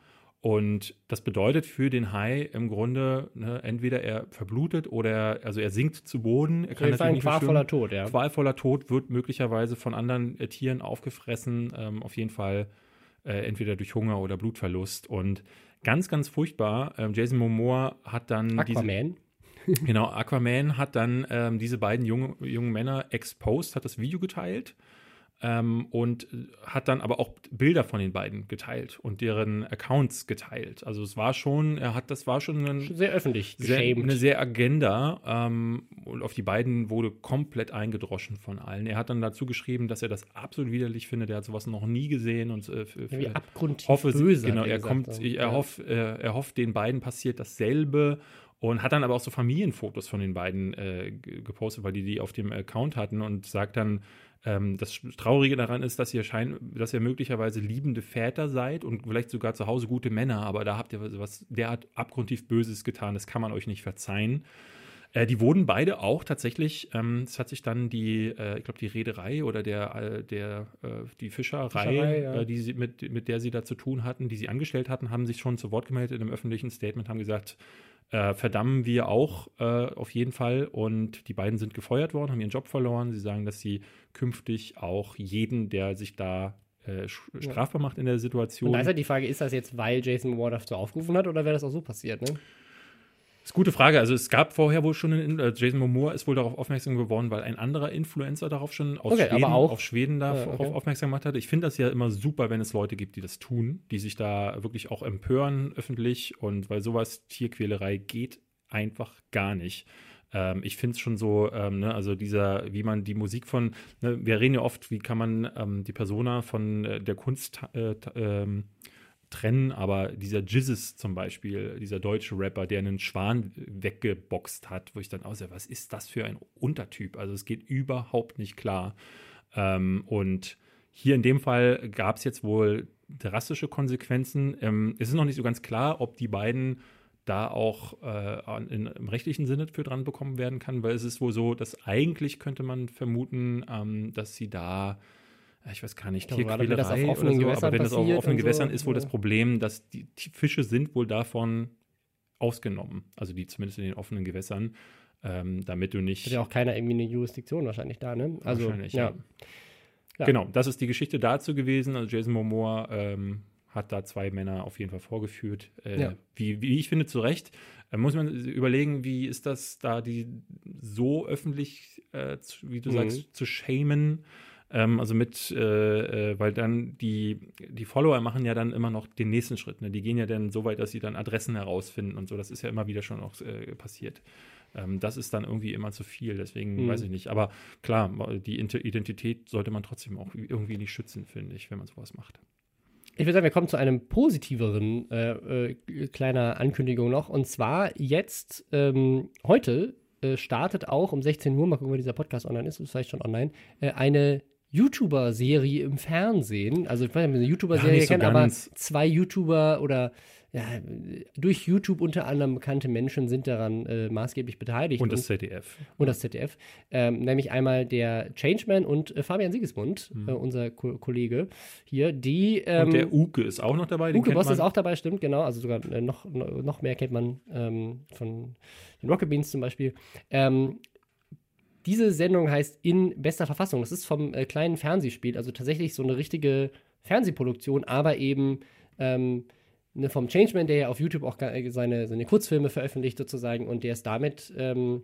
Und das bedeutet für den Hai im Grunde, ne, entweder er verblutet oder er, also er sinkt zu Boden. Er Auf kann ein qualvoller. Tod, ja. Qualvoller Tod wird möglicherweise von anderen äh, Tieren aufgefressen, ähm, auf jeden Fall äh, entweder durch Hunger oder Blutverlust. Und ganz, ganz furchtbar. Ähm, Jason Momoa hat dann diese, Aquaman. Genau, Aquaman hat dann ähm, diese beiden junge, jungen Männer exposed, hat das Video geteilt ähm, und äh, hat dann aber auch Bilder von den beiden geteilt und deren Accounts geteilt. Also es war schon, er hat, das war schon ein, Sehr öffentlich sehr, eine sehr Agenda ähm, und auf die beiden wurde komplett eingedroschen von allen. Er hat dann dazu geschrieben, dass er das absolut widerlich findet. Er hat sowas noch nie gesehen und äh, für, Ja, für- abgrundtief hoffe, böse. genau, er kommt, er, Ja. hofft, äh, er hofft, den beiden passiert dasselbe und hat dann aber auch so Familienfotos von den beiden äh, gepostet, weil die die auf dem Account hatten und sagt dann, ähm, das Traurige daran ist, dass ihr scheint, dass ihr möglicherweise liebende Väter seid und vielleicht sogar zu Hause gute Männer, aber da habt ihr was derart abgrundtief Böses getan, das kann man euch nicht verzeihen. Äh, die wurden beide auch tatsächlich, ähm, es hat sich dann die, äh, ich glaube, die Reederei oder der, äh, der äh, die Fischerei, Fischerei, ja. äh, die sie, mit, mit der sie da zu tun hatten, die sie angestellt hatten, haben sich schon zu Wort gemeldet in einem öffentlichen Statement, haben gesagt, äh, verdammen wir auch äh, auf jeden Fall. Und die beiden sind gefeuert worden, haben ihren Job verloren. Sie sagen, dass sie künftig auch jeden, der sich da äh, strafbar macht in der Situation. Und da ist halt die Frage, ist das jetzt, weil Jason Momoa dazu aufgerufen hat oder wäre das auch so passiert, ne? Das ist eine gute Frage. Also es gab vorher wohl schon, einen, äh, Jason Momoa ist wohl darauf aufmerksam geworden, weil ein anderer Influencer darauf schon aus Okay, Schweden, auf Schweden Ja, darauf okay. aufmerksam gemacht hat. Ich finde das ja immer super, wenn es Leute gibt, die das tun, die sich da wirklich auch empören öffentlich und weil sowas Tierquälerei geht einfach gar nicht. Ähm, ich finde es schon so, ähm, ne, also dieser, wie man die Musik von, ne, wir reden ja oft, wie kann man ähm, die Persona von äh, der Kunst äh, ähm, trennen, aber dieser Jizzes zum Beispiel, dieser deutsche Rapper, der einen Schwan weggeboxt hat, wo ich dann aussehe, was ist das für ein Untertyp? Also es geht überhaupt nicht klar. Ähm, und hier in dem Fall gab es jetzt wohl drastische Konsequenzen. Ähm, es ist noch nicht so ganz klar, ob die beiden da auch äh, in, im rechtlichen Sinne für dran bekommen werden kann, weil es ist wohl so, dass eigentlich könnte man vermuten, ähm, dass sie da, ich weiß gar nicht, glaube, gerade wenn das auf Tierquälerei offenen so, Gewässern aber wenn das auf offenen und so, Gewässern ist wohl ja. das Problem, dass die, die Fische sind wohl davon ausgenommen, also die zumindest in den offenen Gewässern, ähm, damit du nicht Hat ja auch keiner irgendwie eine Jurisdiktion wahrscheinlich da, ne? Also, Wahrscheinlich, ja. Ja. Genau, das ist die Geschichte dazu gewesen. Also Jason Momoa ähm, hat da zwei Männer auf jeden Fall vorgeführt. Äh, Ja. wie, wie ich finde, zu Recht. Äh, muss man überlegen, wie ist das da, die so öffentlich, äh, zu, wie du Mhm. sagst, zu shamen. Ähm, also mit, äh, äh, weil dann die, die Follower machen ja dann immer noch den nächsten Schritt. Ne? Die gehen ja dann so weit, dass sie dann Adressen herausfinden und so. Das ist ja immer wieder schon auch äh, passiert. Ähm, das ist dann irgendwie immer zu viel, deswegen Mhm. weiß ich nicht. Aber klar, die Identität sollte man trotzdem auch irgendwie nicht schützen, finde ich, wenn man sowas macht. Ich würde sagen, wir kommen zu einem positiveren äh, äh, kleiner Ankündigung noch. Und zwar jetzt, ähm, heute äh, startet auch um 16 Uhr, mal gucken, wann dieser Podcast online ist, ist vielleicht schon online, äh, eine YouTuber-Serie im Fernsehen. Also ich weiß nicht, ob ihr eine YouTuber-Serie so kennt, aber zwei YouTuber oder ja, durch YouTube unter anderem bekannte Menschen sind daran äh, maßgeblich beteiligt. Und das ZDF. und das ZDF. Ähm, nämlich einmal der Changeman und äh, Fabian Sigismund, äh, unser Ko Kollege hier, die. Ähm, Mhm. Und der Uke ist auch noch dabei. den Uke Boss ist auch dabei, stimmt, genau. Also sogar äh, noch, noch noch mehr kennt man ähm, von den Rocket Beans zum Beispiel. Diese Sendung heißt In bester Verfassung. Das ist vom äh, kleinen Fernsehspiel, also tatsächlich so eine richtige Fernsehproduktion, aber eben ähm, ne, vom Changeman, der ja auf YouTube auch äh, seine, seine Kurzfilme veröffentlicht sozusagen und der ist damit ähm,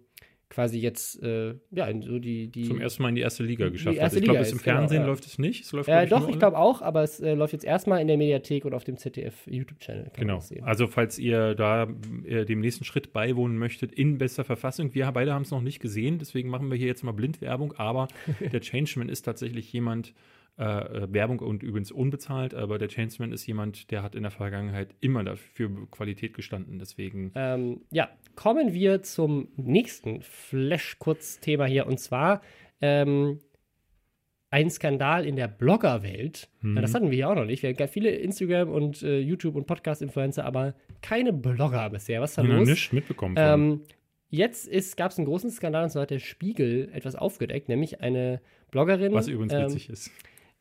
quasi jetzt äh, ja so die, die Zum ersten Mal in die erste Liga geschafft erste hat. Ich glaube, im genau, Fernsehen ja. läuft es nicht. Es läuft, äh, glaub doch, ich glaube auch, aber es äh, läuft jetzt erstmal in der Mediathek und auf dem ZDF YouTube-Channel. kann man Genau. Also, falls ihr da äh, dem nächsten Schritt beiwohnen möchtet, in bester Verfassung. Wir beide haben es noch nicht gesehen, deswegen machen wir hier jetzt mal Blindwerbung. Aber der Changeman ist tatsächlich jemand, äh, Werbung und übrigens unbezahlt, aber der Changeman ist jemand, der hat in der Vergangenheit immer dafür Qualität gestanden. Deswegen, Ähm, ja, kommen wir zum nächsten Flash-Kurzthema hier und zwar ähm, ein Skandal in der Bloggerwelt. Mhm. Ja, das hatten wir hier auch noch nicht. Wir haben viele Instagram- und äh, YouTube- und Podcast-Influencer, aber keine Blogger bisher. Was ist da noch los? nichts mitbekommen. Ähm, jetzt gab es einen großen Skandal und zwar hat der Spiegel etwas aufgedeckt, nämlich eine Bloggerin. was übrigens ähm, witzig ist.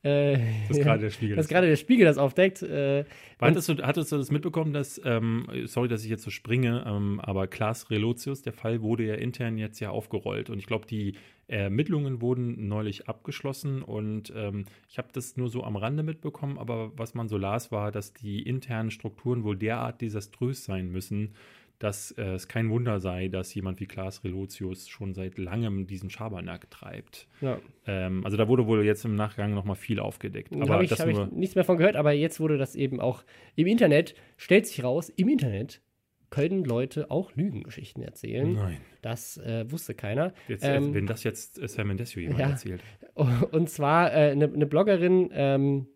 Äh, Das ist gerade der Spiegel. dass gerade der Spiegel das aufdeckt. Äh, Hattest du, hattest du das mitbekommen, dass, ähm, sorry, dass ich jetzt so springe, ähm, aber Klaas Relotius, der Fall wurde ja intern jetzt ja aufgerollt und ich glaube, die Ermittlungen wurden neulich abgeschlossen und ähm, ich habe das nur so am Rande mitbekommen, aber was man so las, war, dass die internen Strukturen wohl derart desaströs sein müssen, dass äh, es kein Wunder sei, dass jemand wie Klaas Relotius schon seit langem diesen Schabernack treibt. ja. Ähm, also da wurde wohl jetzt im Nachgang nochmal viel aufgedeckt. Da habe ich, hab ich nichts mehr von gehört, aber jetzt wurde das eben auch im Internet, stellt sich raus, im Internet können Leute auch Lügengeschichten erzählen. nein. Das äh, wusste keiner. Jetzt, Ähm, wenn das jetzt äh, Sam Mendes jemand ja. erzählt. Und zwar eine äh, ne ne Bloggerin, ähm,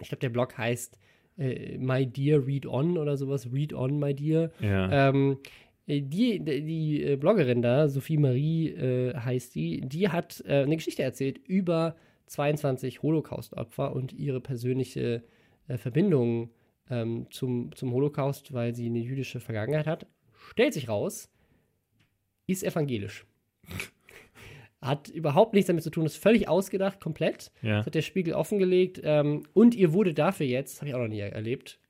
ich glaube, der Blog heißt äh, My Dear Read On oder sowas, Read On, My Dear. Ja. Ähm, äh, die, die, äh, Bloggerin da, Sophie Marie äh, heißt die, die hat äh, eine Geschichte erzählt über 22 Holocaust-Opfer und ihre persönliche äh, Verbindung ähm, zum, zum Holocaust, weil sie eine jüdische Vergangenheit hat. Stellt sich raus, ist evangelisch. Hat überhaupt nichts damit zu tun, ist völlig ausgedacht, komplett. Ja. Das hat der Spiegel offengelegt. Ähm, und ihr wurde dafür jetzt, habe ich auch noch nie erlebt,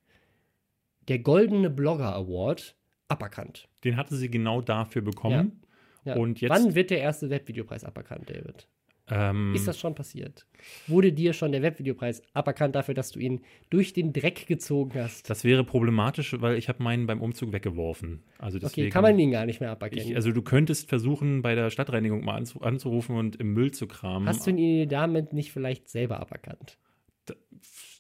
der Goldene Blogger Award aberkannt. Den hatte sie genau dafür bekommen. Ja. Und jetzt- Wann wird der erste Webvideopreis aberkannt, David? Ähm, Ist das schon passiert? Wurde dir schon der Webvideopreis aberkannt dafür, dass du ihn durch den Dreck gezogen hast? das wäre problematisch, weil ich habe meinen beim Umzug weggeworfen. Also deswegen, okay, kann man ihn gar nicht mehr aberkennen. ich, Also du könntest versuchen, bei der Stadtreinigung mal anzu anzurufen und im Müll zu kramen. Hast du ihn damit nicht vielleicht selber aberkannt?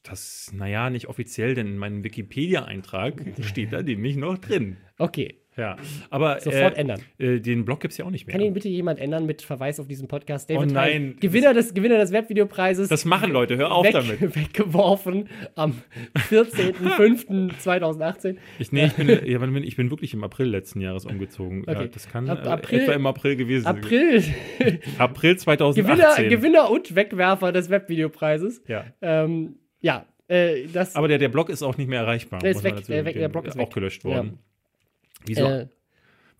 das, naja, nicht offiziell, denn in meinem Wikipedia-Eintrag steht da nämlich noch drin. Okay, Ja, aber sofort äh, ändern. äh, den Blog gibt es ja auch nicht mehr. Kann ihn bitte jemand ändern mit Verweis auf diesen Podcast? David Oh nein. Hein, Gewinner des, Gewinner des Webvideopreises. das machen Leute, hör auf weg, damit. Weggeworfen am 14.05.2018. Ich, nee, ich bin, ja, bin, ich bin wirklich im April letzten Jahres umgezogen. Ja, Okay. das kann Ab- äh, April- etwa im April gewesen sein. April. April 2018. Gewinner, Gewinner und Wegwerfer des Webvideopreises. Ja. Ähm, ja, äh. Aber der, der Blog ist auch nicht mehr erreichbar. Der ist weg, der der. Blog ist auch weg. gelöscht worden. Wieso? äh,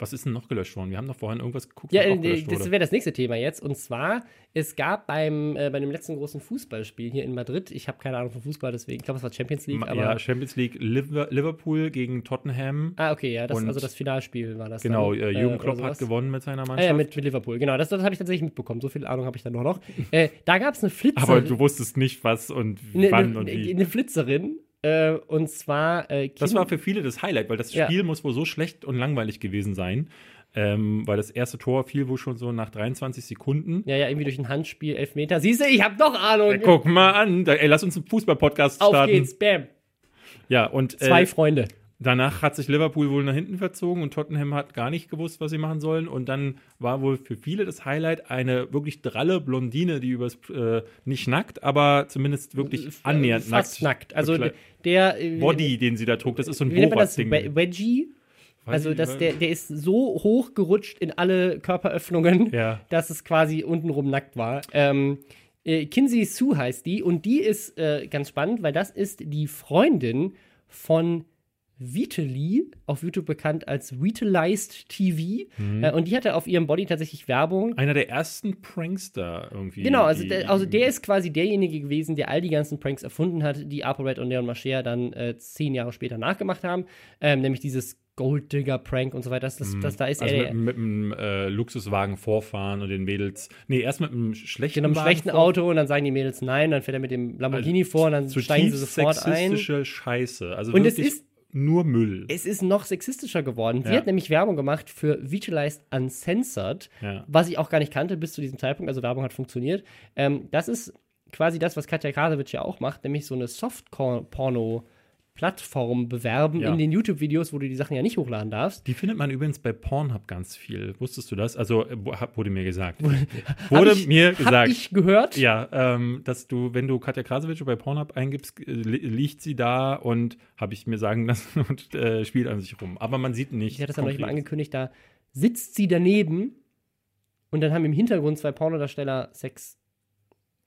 Was ist denn noch gelöscht worden? Wir haben doch vorhin irgendwas geguckt, Ja, äh, das wäre das nächste Thema jetzt. Und zwar, es gab beim, äh, bei dem letzten großen Fußballspiel hier in Madrid, ich habe keine Ahnung von Fußball, deswegen, ich glaube, es war Champions League, Ma- aber. ja, Champions League Liver- Liverpool gegen Tottenham. ah, okay, ja, das, also das Finalspiel war das. Genau, dann, äh, Jürgen oder Klopp hat gewonnen mit seiner Ah, Mannschaft. ja, mit, mit Liverpool, genau, das, das habe ich tatsächlich mitbekommen. So viel Ahnung habe ich dann noch. äh, da gab es eine Flitzer. aber du wusstest nicht, was und eine, wann eine, und wie. eine Flitzerin. Äh, und zwar. Äh, Das war für viele das Highlight, weil das Ja. Spiel muss wohl so schlecht und langweilig gewesen sein. Ähm, weil das erste Tor fiel wohl schon so nach 23 Sekunden. Ja, ja, irgendwie durch ein Handspiel, Elfmeter. Siehst du, ich habe doch Ahnung. Äh, Guck mal an, ey, lass uns einen Fußball-Podcast Auf starten. geht's, bam. Ja, und Zwei äh, Freunde. Danach hat sich Liverpool wohl nach hinten verzogen und Tottenham hat gar nicht gewusst, was sie machen sollen. Und dann war wohl für viele das Highlight eine wirklich dralle Blondine, die übers, äh, nicht nackt, aber zumindest wirklich annähernd Fast nackt. Also bekle- der. äh, Body, den sie da trug, das ist so ein? Borat-Ding. We- Wedgie? Also das, der, der ist so hoch gerutscht in alle Körperöffnungen, Ja. dass es quasi untenrum nackt war. Ähm, äh, Kinsey Sue heißt die und die ist äh, ganz spannend, weil das ist die Freundin von Vitali, auf YouTube bekannt als Vitalized TV. Mhm. Äh, und die hatte auf ihrem Body tatsächlich Werbung. Einer der ersten Prankster irgendwie. Genau, also der, also der ist quasi derjenige gewesen, der all die ganzen Pranks erfunden hat, die ApoRed und Leon Mascher dann äh, zehn Jahre später nachgemacht haben. Ähm, nämlich dieses Golddigger-Prank und so weiter. Das, das, das, da ist also er mit, mit einem äh, Luxuswagen vorfahren und den Mädels. Nee, erst mit einem schlechten in einem Wagen schlechten Auto und dann sagen die Mädels nein, dann fährt er mit dem Lamborghini vor und dann steigen sie sofort ein. Scheiße. Also Und es ist- nur Müll. Es ist noch sexistischer geworden. Sie Ja. hat nämlich Werbung gemacht für Vitalized Uncensored, Ja. was ich auch gar nicht kannte bis zu diesem Zeitpunkt. Also Werbung hat funktioniert. Ähm, das ist quasi das, was Katja Krasowitsch ja auch macht, nämlich so eine Soft-Porno- Plattform bewerben Ja. in den YouTube-Videos, wo du die Sachen ja nicht hochladen darfst. Die findet man übrigens bei Pornhub ganz viel. Wusstest du das? Also äh, hab- wurde mir gesagt. wurde Hab ich, mir Hab gesagt. ich gehört. Ja, ähm, dass du, wenn du Katja Krasowitsch bei Pornhub eingibst, äh, li- liegt sie da und habe ich mir sagen lassen und äh, spielt an sich rum. Aber man sieht nicht. Ich hatte das ja noch nicht mal angekündigt, da sitzt sie daneben und dann haben im Hintergrund zwei Pornodarsteller Sex,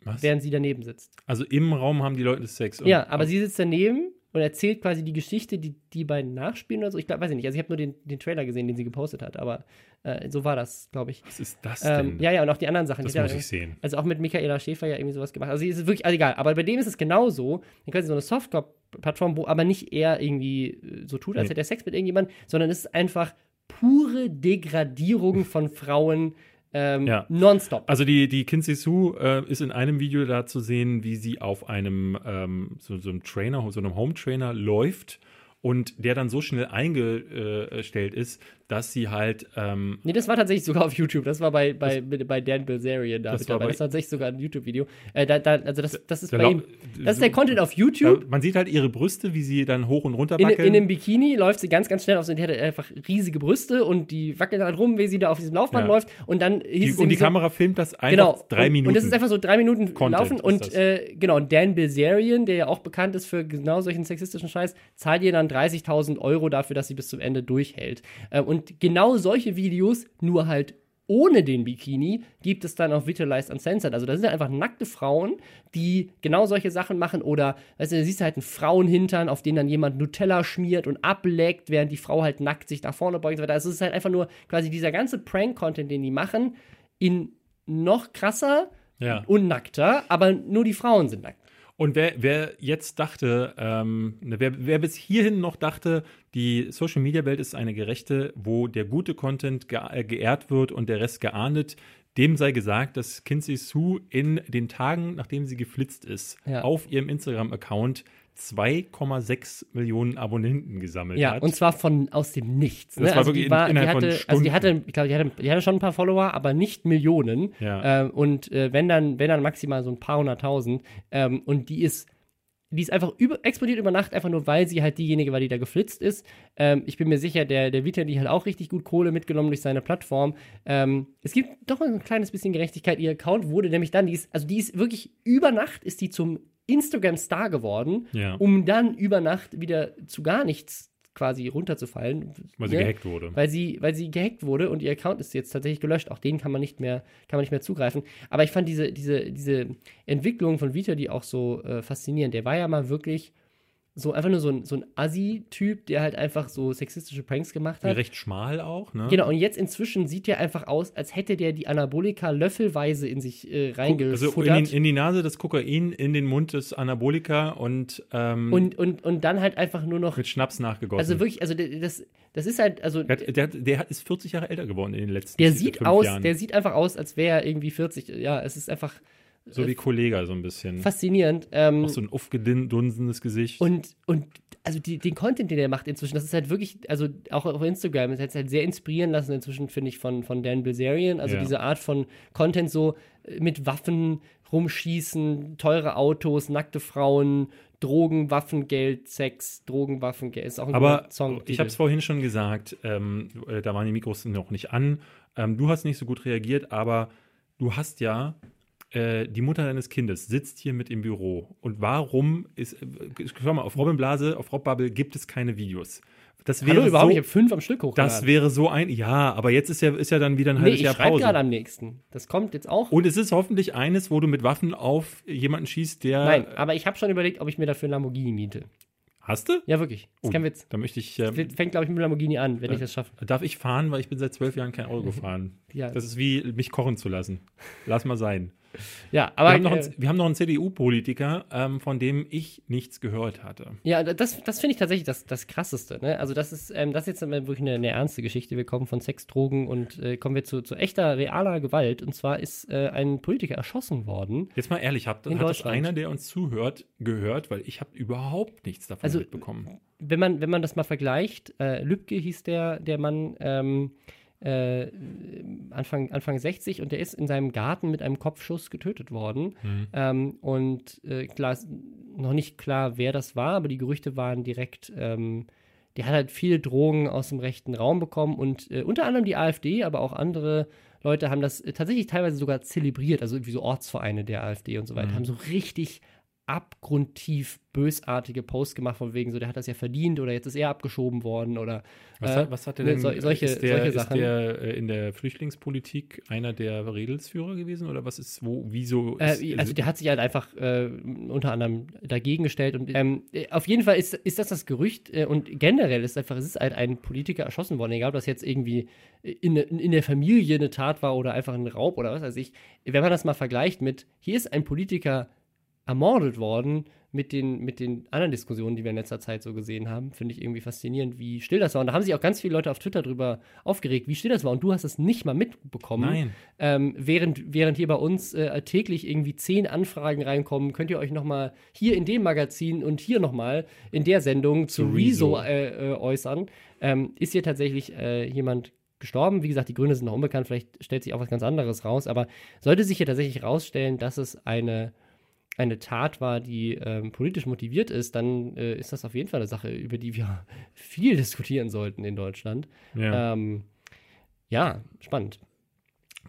Was? während sie daneben sitzt. Also im Raum haben die Leute Sex. Ja, aber sie sitzt daneben und erzählt quasi die Geschichte, die die beiden nachspielen oder so. Ich glaub, weiß ich nicht. Also ich habe nur den, den Trailer gesehen, den sie gepostet hat, aber äh, so war das, glaube ich. Was ist das Ähm, denn? ja, ja, und auch die anderen Sachen. das die muss ja- ich sehen. Also auch mit Michaela Schäfer ja irgendwie sowas gemacht. Also es ist wirklich, also egal. Aber bei dem ist es genauso. Dann quasi so eine Softcore-Plattform, wo aber nicht er irgendwie äh, so tut, als Nee. hätte er Sex mit irgendjemandem, sondern es ist einfach pure Degradierung von Frauen ähm, Ja. nonstop. Also die, die Kinsey Sue äh, ist in einem Video da zu sehen, wie sie auf einem ähm, so, so einem Trainer, so einem Home Trainer läuft und der dann so schnell eingestellt ist, dass sie halt ähm, Nee, das war tatsächlich sogar auf YouTube. Das war bei, bei, bei Dan Bilzerian da Das war bei- Das ist tatsächlich sogar ein YouTube-Video. Äh, da, da, also das, das ist bei ihm. Das ist der Content auf YouTube. man sieht halt ihre Brüste, wie sie dann hoch und runter In, wackeln. in einem Bikini läuft sie ganz, ganz schnell auf. so- Die hat einfach riesige Brüste und die wackelt dann rum, wie sie da auf diesem Laufband Ja. läuft. Und dann hieß die, es und die so, Kamera filmt das einfach Genau. drei Minuten. Und das ist einfach so drei Minuten Content laufen. Und das. äh, genau, und Dan Bilzerian, der ja auch bekannt ist für genau solchen sexistischen Scheiß, zahlt ihr dann 30.000 Euro dafür, dass sie bis zum Ende durchhält. Äh, und Und genau solche Videos, nur halt ohne den Bikini, gibt es dann auf Vitalized Uncensored. Also da sind einfach nackte Frauen, die genau solche Sachen machen. Oder, weißt du, da siehst du halt einen Frauenhintern, auf den dann jemand Nutella schmiert und ableckt, während die Frau halt nackt sich nach vorne beugt und so weiter. Also es ist halt einfach nur quasi dieser ganze Prank-Content, den die machen, in noch krasser Ja. und nackter, aber nur die Frauen sind nackt. Und wer, wer jetzt dachte, ähm, ne, wer, wer bis hierhin noch dachte, die Social Media Welt ist eine gerechte, wo der gute Content ge äh, geehrt wird und der Rest geahndet, dem sei gesagt, dass Kinsey Sue in den Tagen, nachdem sie geflitzt ist, Ja. auf ihrem Instagram-Account 2,6 Millionen Abonnenten gesammelt Ja, hat. und zwar von aus dem Nichts. Das Ne? war also wirklich die war, die innerhalb von hatte, also die hatte, Stunden. ich glaube, die hatte, die hatte schon ein paar Follower, aber nicht Millionen. Ja. Ähm, und äh, wenn dann, wenn dann maximal so ein paar hunderttausend. Ähm, und die ist, die ist einfach über, explodiert über Nacht, einfach nur, weil sie halt diejenige war, die da geflitzt ist. Ähm, ich bin mir sicher, der, der Vitali hat auch richtig gut Kohle mitgenommen durch seine Plattform. Ähm, es gibt doch ein kleines bisschen Gerechtigkeit. Ihr Account wurde nämlich dann, die ist, also die ist wirklich über Nacht ist die zum Instagram-Star geworden, Ja. um dann über Nacht wieder zu gar nichts quasi runterzufallen. weil sie ne? gehackt wurde. weil sie, weil sie gehackt wurde und ihr Account ist jetzt tatsächlich gelöscht. Auch den kann man nicht mehr, kann man nicht mehr zugreifen. Aber ich fand diese, diese, diese Entwicklung von Vita, die auch so äh, faszinierend. Der war ja mal wirklich so einfach nur so ein, so ein Assi-Typ, der halt einfach so sexistische Pranks gemacht hat. Recht schmal auch, ne? Genau, und jetzt inzwischen sieht der einfach aus, als hätte der die Anabolika löffelweise in sich äh, Also reingefuttert. in, die- in die Nase das Kokain, in den Mund des Anabolika und, ähm, und, und, und dann halt einfach nur noch. mit Schnaps nachgegossen. Also wirklich, also das, das ist halt, also Der, der, der ist 40 Jahre älter geworden in den letzten der sieht fünf aus, Jahren. der sieht einfach aus, als wäre er irgendwie 40. Ja, es ist einfach so wie Kollega so ein bisschen. faszinierend. Ähm, Auch so ein aufgedunsenes Gesicht. und, und also die, den Content, den er macht inzwischen, das ist halt wirklich, also auch auf Instagram, es hat halt sehr inspirieren lassen inzwischen, finde ich, von, von Dan Bilzerian. Also Ja. diese Art von Content so äh, mit Waffen rumschießen, teure Autos, nackte Frauen, Drogen, Waffengeld, Sex, Drogen, Waffengeld. Ist auch ein Aber guter Song. ich habe es vorhin schon gesagt, ähm, äh, da waren die Mikros noch nicht an. Ähm, du hast nicht so gut reagiert, aber du hast ja äh, die Mutter deines Kindes sitzt hier mit im Büro. Und warum ist, äh, schau mal, auf Robin Blase, auf Rob Bubble gibt es keine Videos. Das wäre Hallo, überhaupt so, ich habe fünf am Stück hochgeladen. das wäre so ein, ja, aber jetzt ist ja, ist ja dann wieder ein nee, halbes ich Jahr Pause. gerade am nächsten. Das kommt jetzt auch. Und es ist hoffentlich eines, wo du mit Waffen auf jemanden schießt, der. Nein, aber ich habe schon überlegt, ob ich mir dafür einen Lamborghini miete. Hast du? Ja, wirklich. Das ist Oh, kein Witz. Da möchte ich. Äh, Fängt, glaube ich, mit dem Lamborghini an, wenn ich das schaffe. darf ich fahren, weil ich bin seit zwölf Jahren kein Auto gefahren. Ja. Das ist wie mich kochen zu lassen. Lass mal sein. Ja, Wir aber haben noch äh, einen, wir haben noch einen CDU-Politiker, ähm, von dem ich nichts gehört hatte. Ja, das, das finde ich tatsächlich das, das Krasseste. Ne? Also, das ist, ähm, das ist jetzt wirklich eine, eine ernste Geschichte. Wir kommen von Sex, Drogen und äh, kommen wir zu, zu echter, realer Gewalt. Und zwar ist äh, ein Politiker erschossen worden. Jetzt mal ehrlich, hat, hat das einer, der uns zuhört, gehört? Weil ich habe überhaupt nichts davon Also, mitbekommen. Wenn man, wenn man das mal vergleicht, äh, Lübcke hieß der, der Mann, ähm, äh, Anfang, Anfang 60 und der ist in seinem Garten mit einem Kopfschuss getötet worden. Mhm. Ähm, und äh, klar, ist noch nicht klar, wer das war, aber die Gerüchte waren direkt, ähm, der hat halt viele Drogen aus dem rechten Raum bekommen und äh, unter anderem die AfD, aber auch andere Leute haben das äh, tatsächlich teilweise sogar zelebriert, also irgendwie so Ortsvereine der AfD und so weiter, Mhm. haben so richtig abgrundtief bösartige Posts gemacht, von wegen so, der hat das ja verdient oder jetzt ist er abgeschoben worden oder Was, äh, hat, was hat der ne, denn? so, solche, ist der, solche ist Sachen. der äh, in der Flüchtlingspolitik einer der Redelsführer gewesen? Oder was ist, wo, wieso? Äh, Ist, also der hat sich halt einfach äh, unter anderem dagegen gestellt und ähm, äh, auf jeden Fall ist, ist das das Gerücht äh, und generell ist einfach, es ist halt ein Politiker erschossen worden, egal ob das jetzt irgendwie in, in der Familie eine Tat war oder einfach ein Raub oder was weiß ich. Wenn man das mal vergleicht mit, hier ist ein Politiker ermordet worden mit den, mit den anderen Diskussionen, die wir in letzter Zeit so gesehen haben, finde ich irgendwie faszinierend, wie still das war. Und da haben sich auch ganz viele Leute auf Twitter drüber aufgeregt, wie still das war. Und du hast es nicht mal mitbekommen. Nein. Ähm, während, während hier bei uns äh, täglich irgendwie zehn Anfragen reinkommen, könnt ihr euch nochmal hier in dem Magazin und hier nochmal in der Sendung zu Rezo. äh, äh, äußern. Ähm, ist hier tatsächlich äh, jemand gestorben? Wie gesagt, die Gründe sind noch unbekannt, vielleicht stellt sich auch was ganz anderes raus, aber sollte sich hier tatsächlich rausstellen, dass es eine eine Tat war, die ähm, politisch motiviert ist, dann äh, ist das auf jeden Fall eine Sache, über die wir viel diskutieren sollten in Deutschland. Ja. Ähm, ja, spannend.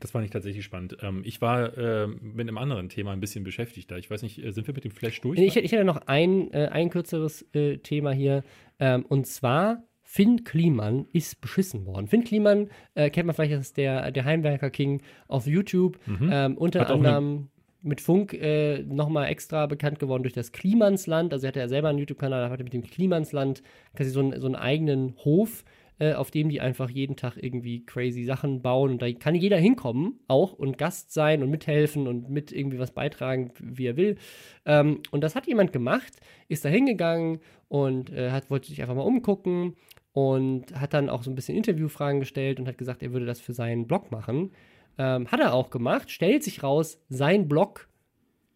Das fand ich tatsächlich spannend. Ähm, ich war äh, mit einem anderen Thema ein bisschen beschäftigt da. Ich weiß nicht, äh, sind wir mit dem Flash durch? Ich, ich hätte noch ein, äh, ein kürzeres äh, Thema hier. Ähm, und zwar Finn Kliman ist beschissen worden. Finn Kliman äh, kennt man vielleicht als der, der Heimwerker King auf YouTube. Mhm. Ähm, unter anderem mit Funk äh, nochmal extra bekannt geworden durch das Klimansland. Also er hatte ja selber einen YouTube-Kanal, hatte mit dem Klimansland quasi so einen, so einen eigenen Hof, äh, auf dem die einfach jeden Tag irgendwie crazy Sachen bauen. Und da kann jeder hinkommen, auch und Gast sein und mithelfen und mit irgendwie was beitragen, wie er will. Ähm, und das hat jemand gemacht, ist da hingegangen und äh, hat, wollte sich einfach mal umgucken und hat dann auch so ein bisschen Interviewfragen gestellt und hat gesagt, er würde das für seinen Blog machen. Ähm, hat er auch gemacht, stellt sich raus, sein Blog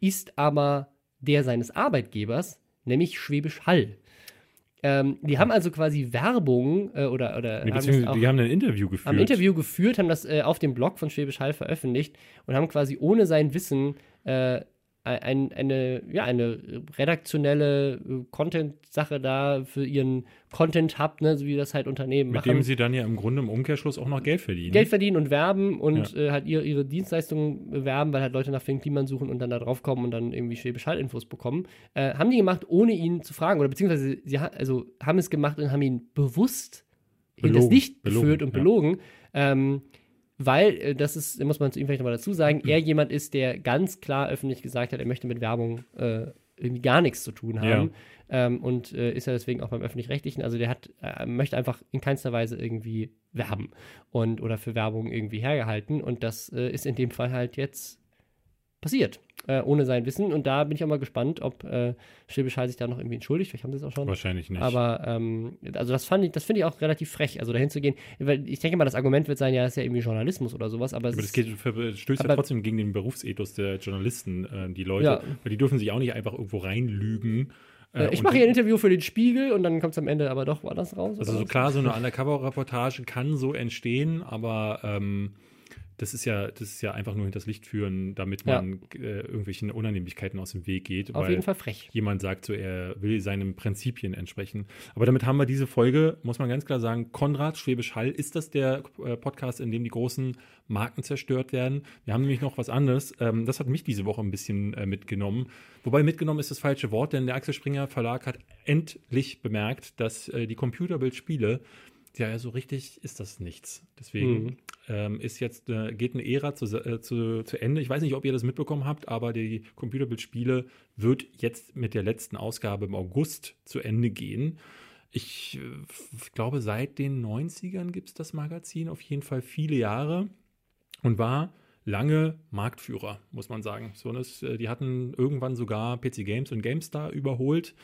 ist aber der seines Arbeitgebers, nämlich Schwäbisch Hall. Ähm, die haben also quasi Werbung äh, oder, oder Nee, haben die haben ein Interview geführt. am Interview geführt, haben das äh, auf dem Blog von Schwäbisch Hall veröffentlicht und haben quasi ohne sein Wissen äh, ein, eine, ja, eine redaktionelle äh, Content-Sache da für ihren Content-Hub, ne, so wie das halt Unternehmen Mit machen. dem sie dann ja im Grunde im Umkehrschluss auch noch Geld verdienen. Geld verdienen und werben und äh, halt ihre, ihre Dienstleistungen bewerben, weil halt Leute nach Finn Kliman suchen und dann da drauf kommen und dann irgendwie Schwäbisch Hall-Infos bekommen. Äh, haben die gemacht, ohne ihn zu fragen oder beziehungsweise sie ha also haben es gemacht und haben ihn bewusst Belogen. Licht Belogen, geführt und ja. belogen. Ähm, weil, äh, das ist, muss man zu ihm vielleicht nochmal dazu sagen, er jemand ist, der ganz klar öffentlich gesagt hat, er möchte mit Werbung äh, irgendwie gar nichts zu tun haben. Ähm, und äh, ist ja deswegen auch beim Öffentlich-Rechtlichen. Also der hat, äh, möchte einfach in keinster Weise irgendwie werben und oder für Werbung irgendwie hergehalten. Und das äh, ist in dem Fall halt jetzt passiert, äh, ohne sein Wissen. Und da bin ich auch mal gespannt, ob äh, Schwäbisch Hall sich da noch irgendwie entschuldigt. Vielleicht haben sie es auch schon. Wahrscheinlich nicht. Aber ähm, also das fand ich, das finde ich auch relativ frech, also dahin zu gehen. Weil ich denke mal, das Argument wird sein, ja, das ist ja irgendwie Journalismus oder sowas, aber, es aber das geht, stößt ja Aber- trotzdem gegen den Berufsethos der Journalisten, äh, die Leute. Ja. Weil die dürfen sich auch nicht einfach irgendwo reinlügen. äh, ich mache hier ein Interview für den Spiegel und dann kommt es am Ende aber doch woanders raus. Also so klar, so eine Undercover-Reportage kann so entstehen, aber ähm, das ist ja, das ist ja einfach nur hinters Licht führen, damit Ja. man äh, irgendwelchen Unannehmlichkeiten aus dem Weg geht. Auf jeden Fall frech. Jemand sagt so, er will seinen Prinzipien entsprechen. Aber damit haben wir diese Folge, muss man ganz klar sagen, Konrad Schwäbisch Hall, ist das der äh, Podcast, in dem die großen Marken zerstört werden? Wir haben nämlich noch was anderes. Ähm, das hat mich diese Woche ein bisschen äh, mitgenommen. Wobei mitgenommen ist das falsche Wort, denn der Axel Springer Verlag hat endlich bemerkt, dass äh, die Computerbildspiele ja, ja, so richtig ist das nichts. Deswegen Mhm. ähm, ist jetzt äh, geht eine Ära zu, äh, zu, zu Ende. Ich weiß nicht, ob ihr das mitbekommen habt, aber die Computerbildspiele wird jetzt mit der letzten Ausgabe im August zu Ende gehen. Ich äh, glaube, seit den 90ern gibt es das Magazin, auf jeden Fall viele Jahre und war lange Marktführer, muss man sagen. So, das, äh, die hatten irgendwann sogar PC Games und GameStar überholt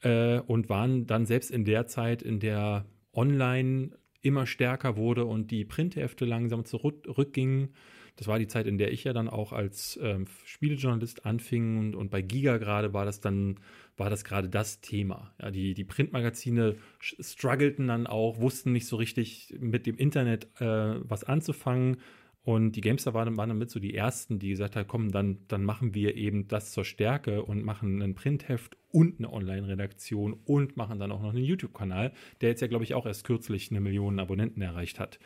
äh, und waren dann selbst in der Zeit, in der online immer stärker wurde und die Printhefte langsam zurückgingen. Das war die Zeit, in der ich ja dann auch als ähm, Spielejournalist anfing und, und bei Giga gerade war das dann, war das gerade das Thema. Ja, die, die Printmagazine struggleten dann auch, wussten nicht so richtig mit dem Internet äh, was anzufangen. Und die Gamester waren, waren damit so die ersten, die gesagt haben, komm, dann, dann machen wir eben das zur Stärke und machen ein Printheft und eine Online-Redaktion und machen dann auch noch einen YouTube-Kanal, der jetzt ja, glaube ich, auch erst kürzlich eine Million Abonnenten erreicht hat.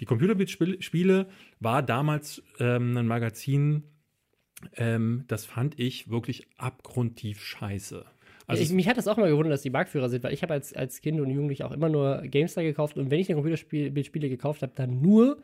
Die Computerspiele war damals ähm, ein Magazin, ähm, das fand ich wirklich abgrundtief scheiße. Also ich, mich hat das auch mal gewundert, dass die Marktführer sind, weil ich habe als, als Kind und Jugendlich auch immer nur GameStar gekauft und wenn ich eine Computerspiele gekauft habe, dann nur,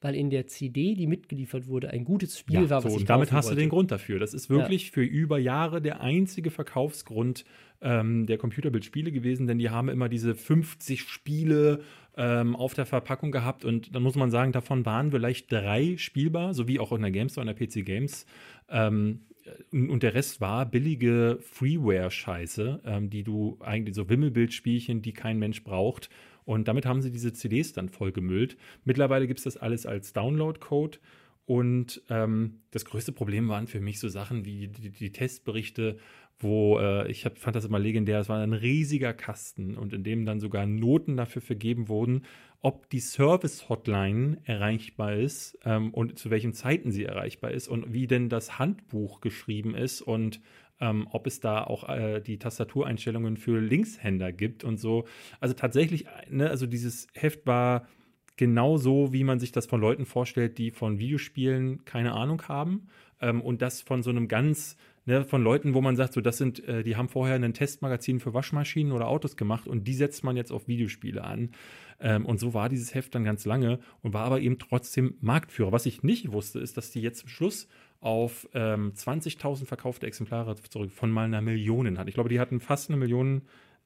weil in der CD, die mitgeliefert wurde, ein gutes Spiel Ja, war, so, was ich und damit hast du wollte. den Grund dafür. Das ist wirklich für über Jahre der einzige Verkaufsgrund ähm, der Computerbildspiele gewesen, denn die haben immer diese 50 Spiele ähm, auf der Verpackung gehabt und dann muss man sagen, davon waren vielleicht drei spielbar, so wie auch in der GameStore und der PC Games. Ähm, und und der Rest war billige Freeware-Scheiße, ähm, die du eigentlich so Wimmelbildspielchen, die kein Mensch braucht. Und damit haben sie diese CDs dann vollgemüllt. Mittlerweile gibt es das alles als Download-Code. Und ähm, das größte Problem waren für mich so Sachen wie die, die Testberichte, wo äh, ich hab, fand das immer legendär, es war ein riesiger Kasten und in dem dann sogar Noten dafür vergeben wurden, ob die Service-Hotline erreichbar ist ähm, und zu welchen Zeiten sie erreichbar ist und wie denn das Handbuch geschrieben ist und ähm, ob es da auch äh, die Tastatureinstellungen für Linkshänder gibt und so. Also tatsächlich, ne, also dieses Heft war genau so, wie man sich das von Leuten vorstellt, die von Videospielen keine Ahnung haben ähm, und das von so einem ganz ne, von Leuten, wo man sagt, so das sind, äh, die haben vorher ein Testmagazin für Waschmaschinen oder Autos gemacht und die setzt man jetzt auf Videospiele an. Ähm, und so war dieses Heft dann ganz lange und war aber eben trotzdem Marktführer. Was ich nicht wusste, ist, dass die jetzt zum Schluss auf ähm, 20.000 verkaufte Exemplare zurück von mal einer Million hat. Ich glaube, die hatten fast eine Million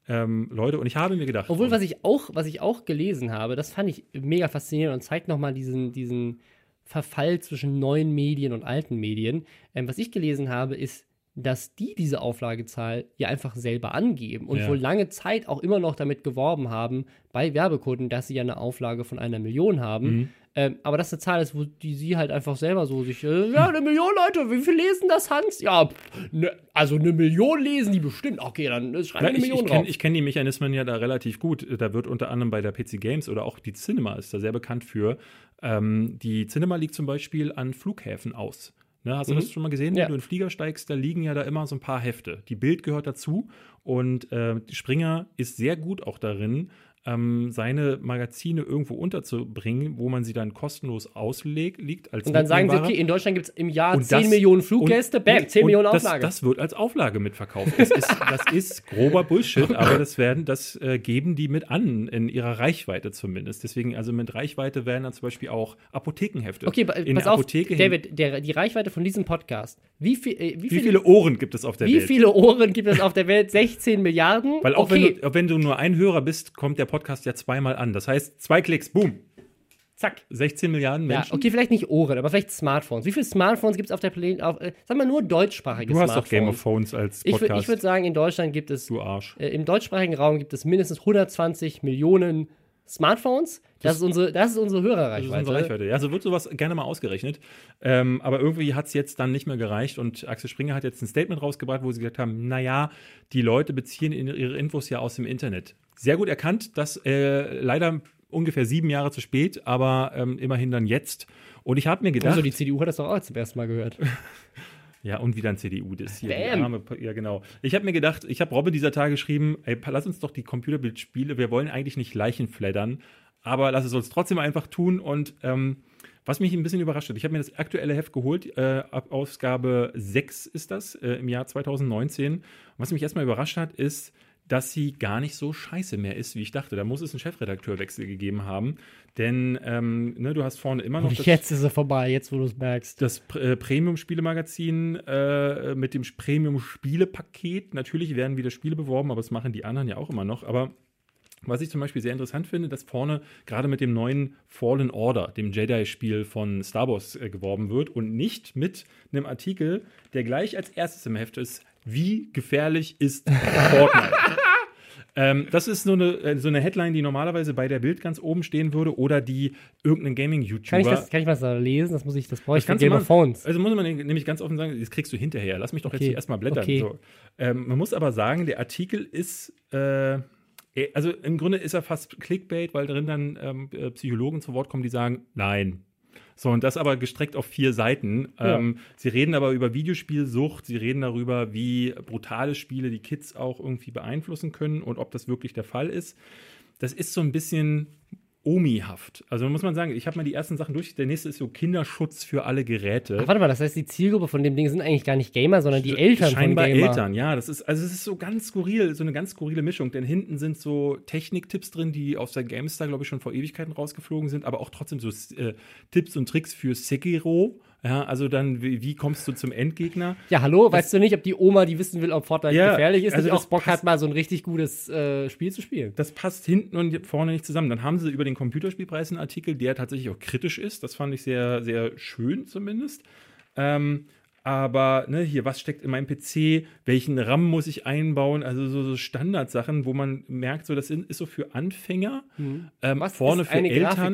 ähm, Leute und ich habe mir gedacht. Obwohl, was ich auch, was ich auch gelesen habe, das fand ich mega faszinierend und zeigt nochmal diesen, diesen Verfall zwischen neuen Medien und alten Medien. Ähm, was ich gelesen habe, ist, dass die diese Auflagezahl ja einfach selber angeben und Ja. wohl lange Zeit auch immer noch damit geworben haben bei Werbekunden, dass sie ja eine Auflage von einer Million haben. Mhm. Ähm, aber das eine Zahl ist, wo die sie halt einfach selber so sich, äh, ja, eine Million Leute, wie viel lesen das, Hans? Ja, ne, also eine Million lesen die bestimmt. Okay, dann schreiben wir eine ich Million ich kenne drauf. kenn die Mechanismen ja da relativ gut. Da wird unter anderem bei der PC Games oder auch die Cinema ist da sehr bekannt für. Ähm, die Cinema liegt zum Beispiel an Flughäfen aus. Ne, hast du Mhm. das schon mal gesehen? Ja. Wenn du in den Flieger steigst, da liegen ja da immer so ein paar Hefte. Die Bild gehört dazu und äh, Springer ist sehr gut auch darin, ähm, seine Magazine irgendwo unterzubringen, wo man sie dann kostenlos auslegt, als Und dann sagen sie, okay, in Deutschland gibt es im Jahr Und 10 das- Millionen Fluggäste, und- bam, 10 und Millionen das, Auflage. Das wird als Auflage mitverkauft. Das ist, das ist grober Bullshit, aber das werden, das äh, geben die mit an, in ihrer Reichweite zumindest. Deswegen, also mit Reichweite werden dann zum Beispiel auch Apothekenhefte. okay, in pass auf, Apotheke David, der, die Reichweite von diesem Podcast, wie, viel, äh, wie, Wie viele, viele Ohren gibt es auf der wie Welt? viele Ohren gibt es auf der Welt? 16 Milliarden? Weil auch okay, wenn, du, wenn du nur ein Hörer bist, kommt der Podcast ja zweimal an. Das heißt, zwei Klicks, boom. zack. 16 Milliarden Ja, Menschen. okay, vielleicht nicht Ohren, aber vielleicht Smartphones. Wie viele Smartphones gibt es auf der Planet? Auf, äh, sag mal nur deutschsprachige Du hast Smartphones. doch Game of Phones als ich Podcast. ich würde sagen, in Deutschland gibt es, du Arsch. äh, im deutschsprachigen Raum gibt es mindestens 120 Millionen Smartphones. Das, ist, unsere, das ist unsere Das ist Hörerreichweite. unsere Reichweite. Ja, so wird sowas gerne mal ausgerechnet. Ähm, aber irgendwie hat es jetzt dann nicht mehr gereicht und Axel Springer hat jetzt ein Statement rausgebracht, wo sie gesagt haben, naja, die Leute beziehen ihre Infos ja aus dem Internet. Sehr gut erkannt, dass äh, leider ungefähr sieben Jahre zu spät, aber ähm, immerhin dann jetzt. Und ich habe mir gedacht, Also die CDU hat das doch auch zum ersten Mal gehört. ja, und wieder ein CDU, das hier. Arme, ja, genau. Ich habe mir gedacht, ich habe Robbe dieser Tage geschrieben, ey, lass uns doch die Computerbildspiele, wir wollen eigentlich nicht Leichen flattern, aber lass es uns trotzdem einfach tun. Und ähm, was mich ein bisschen überrascht hat, ich habe mir das aktuelle Heft geholt, äh, ab Ausgabe 6 ist das, äh, im Jahr 2019. Und was mich erstmal überrascht hat, ist, dass sie gar nicht so scheiße mehr ist, wie ich dachte. Da muss es einen Chefredakteurwechsel gegeben haben. Denn ne, du hast vorne immer noch Und jetzt ist er vorbei, jetzt wo du es merkst. das äh, Premium-Spielemagazin äh, mit dem Premium-Spielepaket. Natürlich werden wieder Spiele beworben, aber das machen die anderen ja auch immer noch. Aber was ich zum Beispiel sehr interessant finde, dass vorne gerade mit dem neuen Fallen Order, dem Jedi-Spiel von Star Wars, äh, geworben wird und nicht mit einem Artikel, der gleich als erstes im Heft ist, wie gefährlich ist Fortnite? Ähm, das ist so eine, äh, so eine Headline, die normalerweise bei der Bild ganz oben stehen würde oder die irgendein Gaming-YouTuber. Kann ich, das, kann ich was da lesen? Das muss ich, das brauche ich Das für Game of machen. Thrones. Also muss man nämlich ganz offen sagen, das kriegst du hinterher. Lass mich doch jetzt Okay. hier erstmal blättern. Okay. So. Ähm, man muss aber sagen, der Artikel ist, äh, also im Grunde ist er fast Clickbait, weil drin dann ähm, äh, Psychologen zu Wort kommen, die sagen, nein. So, und das aber gestreckt auf vier Seiten. Ja. Ähm, sie reden aber über Videospielsucht, sie reden darüber, wie brutale Spiele die Kids auch irgendwie beeinflussen können und ob das wirklich der Fall ist. Das ist so ein bisschen Omi-haft. Also muss man sagen, ich habe mal die ersten Sachen durch. Der nächste ist so Kinderschutz für alle Geräte. Ach, warte mal, das heißt, die Zielgruppe von dem Ding sind eigentlich gar nicht Gamer, sondern die Eltern Scheinbar von Gamer. Eltern, ja. Das ist, also es ist so ganz skurril, so eine ganz skurrile Mischung. Denn hinten sind so Techniktipps drin, die aus der GameStar, glaube ich, schon vor Ewigkeiten rausgeflogen sind, aber auch trotzdem so äh, Tipps und Tricks für Sekiro. Ja, also dann, wie, wie kommst du zum Endgegner? Ja, hallo, weißt du nicht, ob die Oma, die wissen will, ob Fortnite Ja, gefährlich ist, also nicht das auch Bock passt- hat, mal so ein richtig gutes äh, Spiel zu spielen? Das passt hinten und vorne nicht zusammen. Dann haben sie über den Computerspielpreis einen Artikel, der tatsächlich auch kritisch ist. Das fand ich sehr, sehr schön zumindest. Ähm, aber ne, hier, was steckt in meinem PC? Welchen RAM muss ich einbauen? Also so, so Standardsachen, wo man merkt, so das ist so für Anfänger. Ähm, Was vorne für eine Eltern.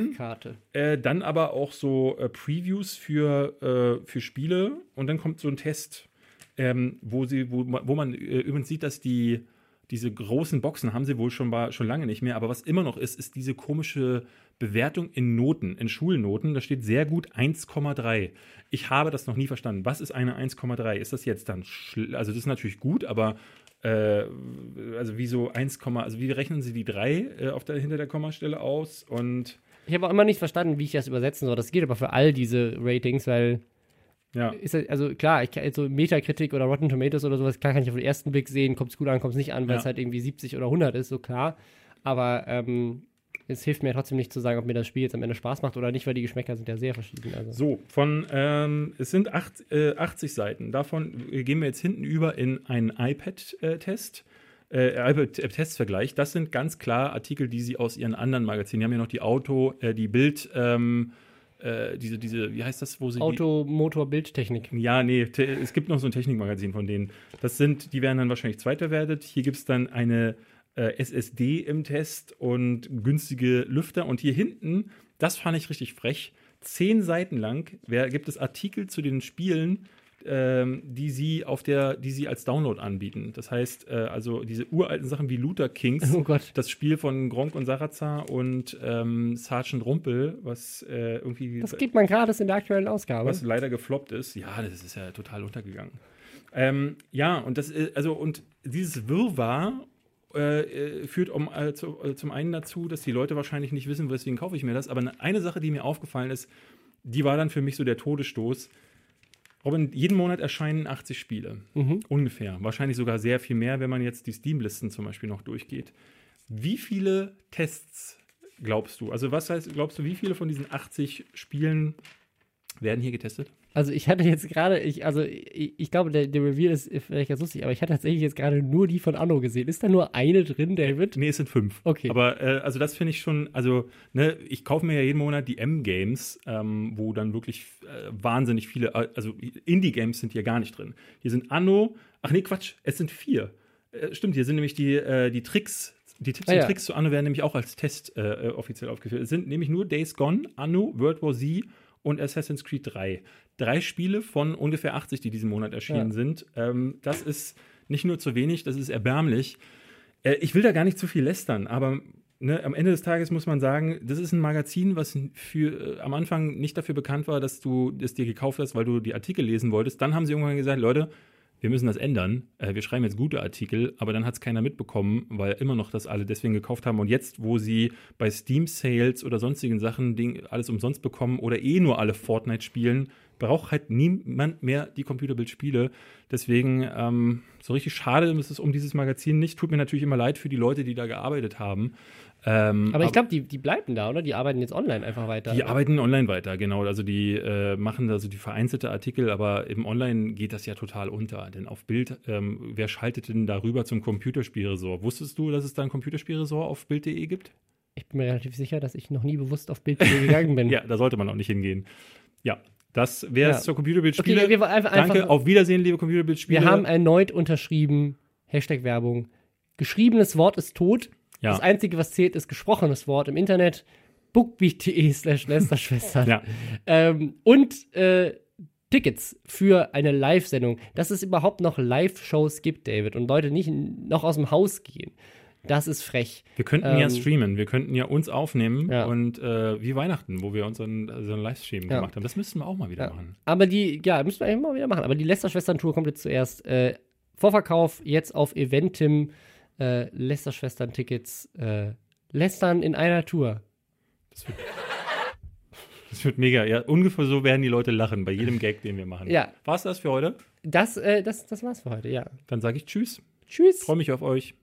Äh, dann aber auch so äh, Previews für, äh, für Spiele und dann kommt so ein Test, ähm, wo, sie, wo, man- wo man äh, übrigens sieht, dass die diese großen Boxen haben sie wohl schon, war, schon lange nicht mehr, aber was immer noch ist, ist diese komische Bewertung in Noten, in Schulnoten. Da steht sehr gut 1,3. Ich habe das noch nie verstanden. Was ist eine 1,3? Ist das jetzt dann, schl- also das ist natürlich gut, aber äh, also wie so 1, also wie rechnen Sie die 3 äh, auf der, hinter der Kommastelle aus und Ich habe auch immer nicht verstanden, wie ich das übersetzen soll. Das geht aber für all diese Ratings, weil Ja. ist halt- also klar, ich kann jetzt so Metakritik oder Rotten Tomatoes oder sowas, klar kann ich auf den ersten Blick sehen, kommt es gut an, kommt es nicht an, weil Ja. es halt irgendwie 70 oder 100 ist, so klar. Aber ähm, es hilft mir trotzdem nicht zu sagen, ob mir das Spiel jetzt am Ende Spaß macht oder nicht, weil die Geschmäcker sind ja sehr verschieden. Also. So, von, ähm, es sind acht, äh, 80 Seiten. Davon äh, gehen wir jetzt hinten über in einen iPad-Test. Äh, iPad-Testvergleich. Das sind ganz klar Artikel, die sie aus ihren anderen Magazinen. Die haben ja noch die Auto, äh, die Bild, ähm, äh, diese, diese, wie heißt das, wo sie Auto, Motor, Bildtechnik. Ja, nee, es gibt noch so ein Technikmagazin von denen. Das sind, die werden dann wahrscheinlich zweitverwertet. Hier gibt es dann eine äh, SSD im Test und günstige Lüfter. Und hier hinten, das fand ich richtig frech, zehn Seiten lang wer, gibt es Artikel zu den Spielen, ähm, die sie auf der, die sie als Download anbieten. Das heißt, äh, also diese uralten Sachen wie Luther Kings, Oh das Spiel von Gronk und Sarazar und ähm, Sergeant Rumpel, was äh, irgendwie Das gibt man gratis in der aktuellen Ausgabe. was leider gefloppt ist. Ja, das ist ja total untergegangen. Ähm, ja, und das ist, also, und dieses Wirrwarr äh, äh, führt um, äh, zu, äh, zum einen dazu, dass die Leute wahrscheinlich nicht wissen, weswegen kaufe ich mir das. Aber ne- eine Sache, die mir aufgefallen ist, die war dann für mich so der Todesstoß. Robin, jeden Monat erscheinen 80 Spiele. Ungefähr. Wahrscheinlich sogar sehr viel mehr, wenn man jetzt die Steam-Listen zum Beispiel noch durchgeht. Wie viele Tests glaubst du? Also, was heißt, glaubst du, wie viele von diesen 80 Spielen werden hier getestet? Also ich hatte jetzt gerade, ich, also ich, ich glaube, der, der Reveal ist vielleicht ganz lustig, aber ich hatte tatsächlich jetzt gerade nur die von Anno gesehen. Ist da nur eine drin, David? Nee, es sind fünf. Okay. Aber äh, also das finde ich schon, also ne, ich kaufe mir ja jeden Monat die M-Games, ähm, wo dann wirklich äh, wahnsinnig viele, äh, also Indie-Games sind hier gar nicht drin. Hier sind Anno, ach nee, Quatsch, es sind vier. Äh, stimmt, hier sind nämlich die, äh, die Tricks, die Tipps Ah, und ja. Tricks zu Anno werden nämlich auch als Test äh, äh, offiziell aufgeführt. Es sind nämlich nur Days Gone, Anno, World War Z und Assassin's Creed 3. Drei Spiele von ungefähr 80, die diesen Monat erschienen Ja. sind. Ähm, das ist nicht nur zu wenig, das ist erbärmlich. Äh, ich will da gar nicht zu viel lästern, aber ne, am Ende des Tages muss man sagen, das ist ein Magazin, was für, äh, am Anfang nicht dafür bekannt war, dass du es dir gekauft hast, weil du die Artikel lesen wolltest. Dann haben sie irgendwann gesagt, Leute, wir müssen das ändern. Äh, wir schreiben jetzt gute Artikel, aber dann hat es keiner mitbekommen, weil immer noch das alle deswegen gekauft haben. Und jetzt, wo sie bei Steam Sales oder sonstigen Sachen alles umsonst bekommen oder eh nur alle Fortnite spielen, braucht halt niemand mehr die Computerbildspiele. Deswegen ähm, so richtig schade ist es um dieses Magazin nicht. Tut mir natürlich immer leid für die Leute, die da gearbeitet haben. Ähm, Aber ich glaube, die, die bleiben da, oder? Die arbeiten jetzt online einfach weiter. die arbeiten online weiter, genau. Also die äh, machen also die vereinzelte Artikel, aber im Online geht das ja total unter. Denn auf Bild, ähm, wer schaltet denn darüber zum Computerspielresort? Wusstest du, dass es da ein Computerspielresort auf Bild.de gibt? Ich bin mir relativ sicher, dass ich noch nie bewusst auf Bild gegangen bin. Ja, da sollte man auch nicht hingehen. Ja, das wäre es Ja. zur Computerbildspiele. Okay, wir wollen einfach- Danke, einfach- auf Wiedersehen, liebe Computerbildspiele. Wir haben erneut unterschrieben, Hashtag Werbung. Geschriebenes Wort ist tot. Ja. Das Einzige, was zählt, ist gesprochenes Wort im Internet. bookbeat.de slash Lästerschwestern. ja. Ähm, und äh, Tickets für eine Live-Sendung. Dass es überhaupt noch Live-Shows gibt, David, und Leute nicht noch aus dem Haus gehen. Das ist frech. Wir könnten ja Ähm, streamen, wir könnten ja uns aufnehmen Ja. und äh, wie Weihnachten, wo wir unseren so einen Livestream Ja. gemacht haben. Das müssten wir auch mal wieder Ja. machen. Aber die, ja, müssen wir eigentlich mal wieder machen. Aber die Lästerschwestern-Tour kommt jetzt zuerst. Äh, Vorverkauf jetzt auf Eventim. Äh, Lästerschwestern-Tickets. Äh, Lästern in einer Tour. Das wird mega. Ja, ungefähr so werden die Leute lachen bei jedem Gag, den wir machen. Ja. War's das für heute? Das, äh, das, das war's für heute, ja. Dann sage ich Tschüss. Tschüss. Freue mich auf euch.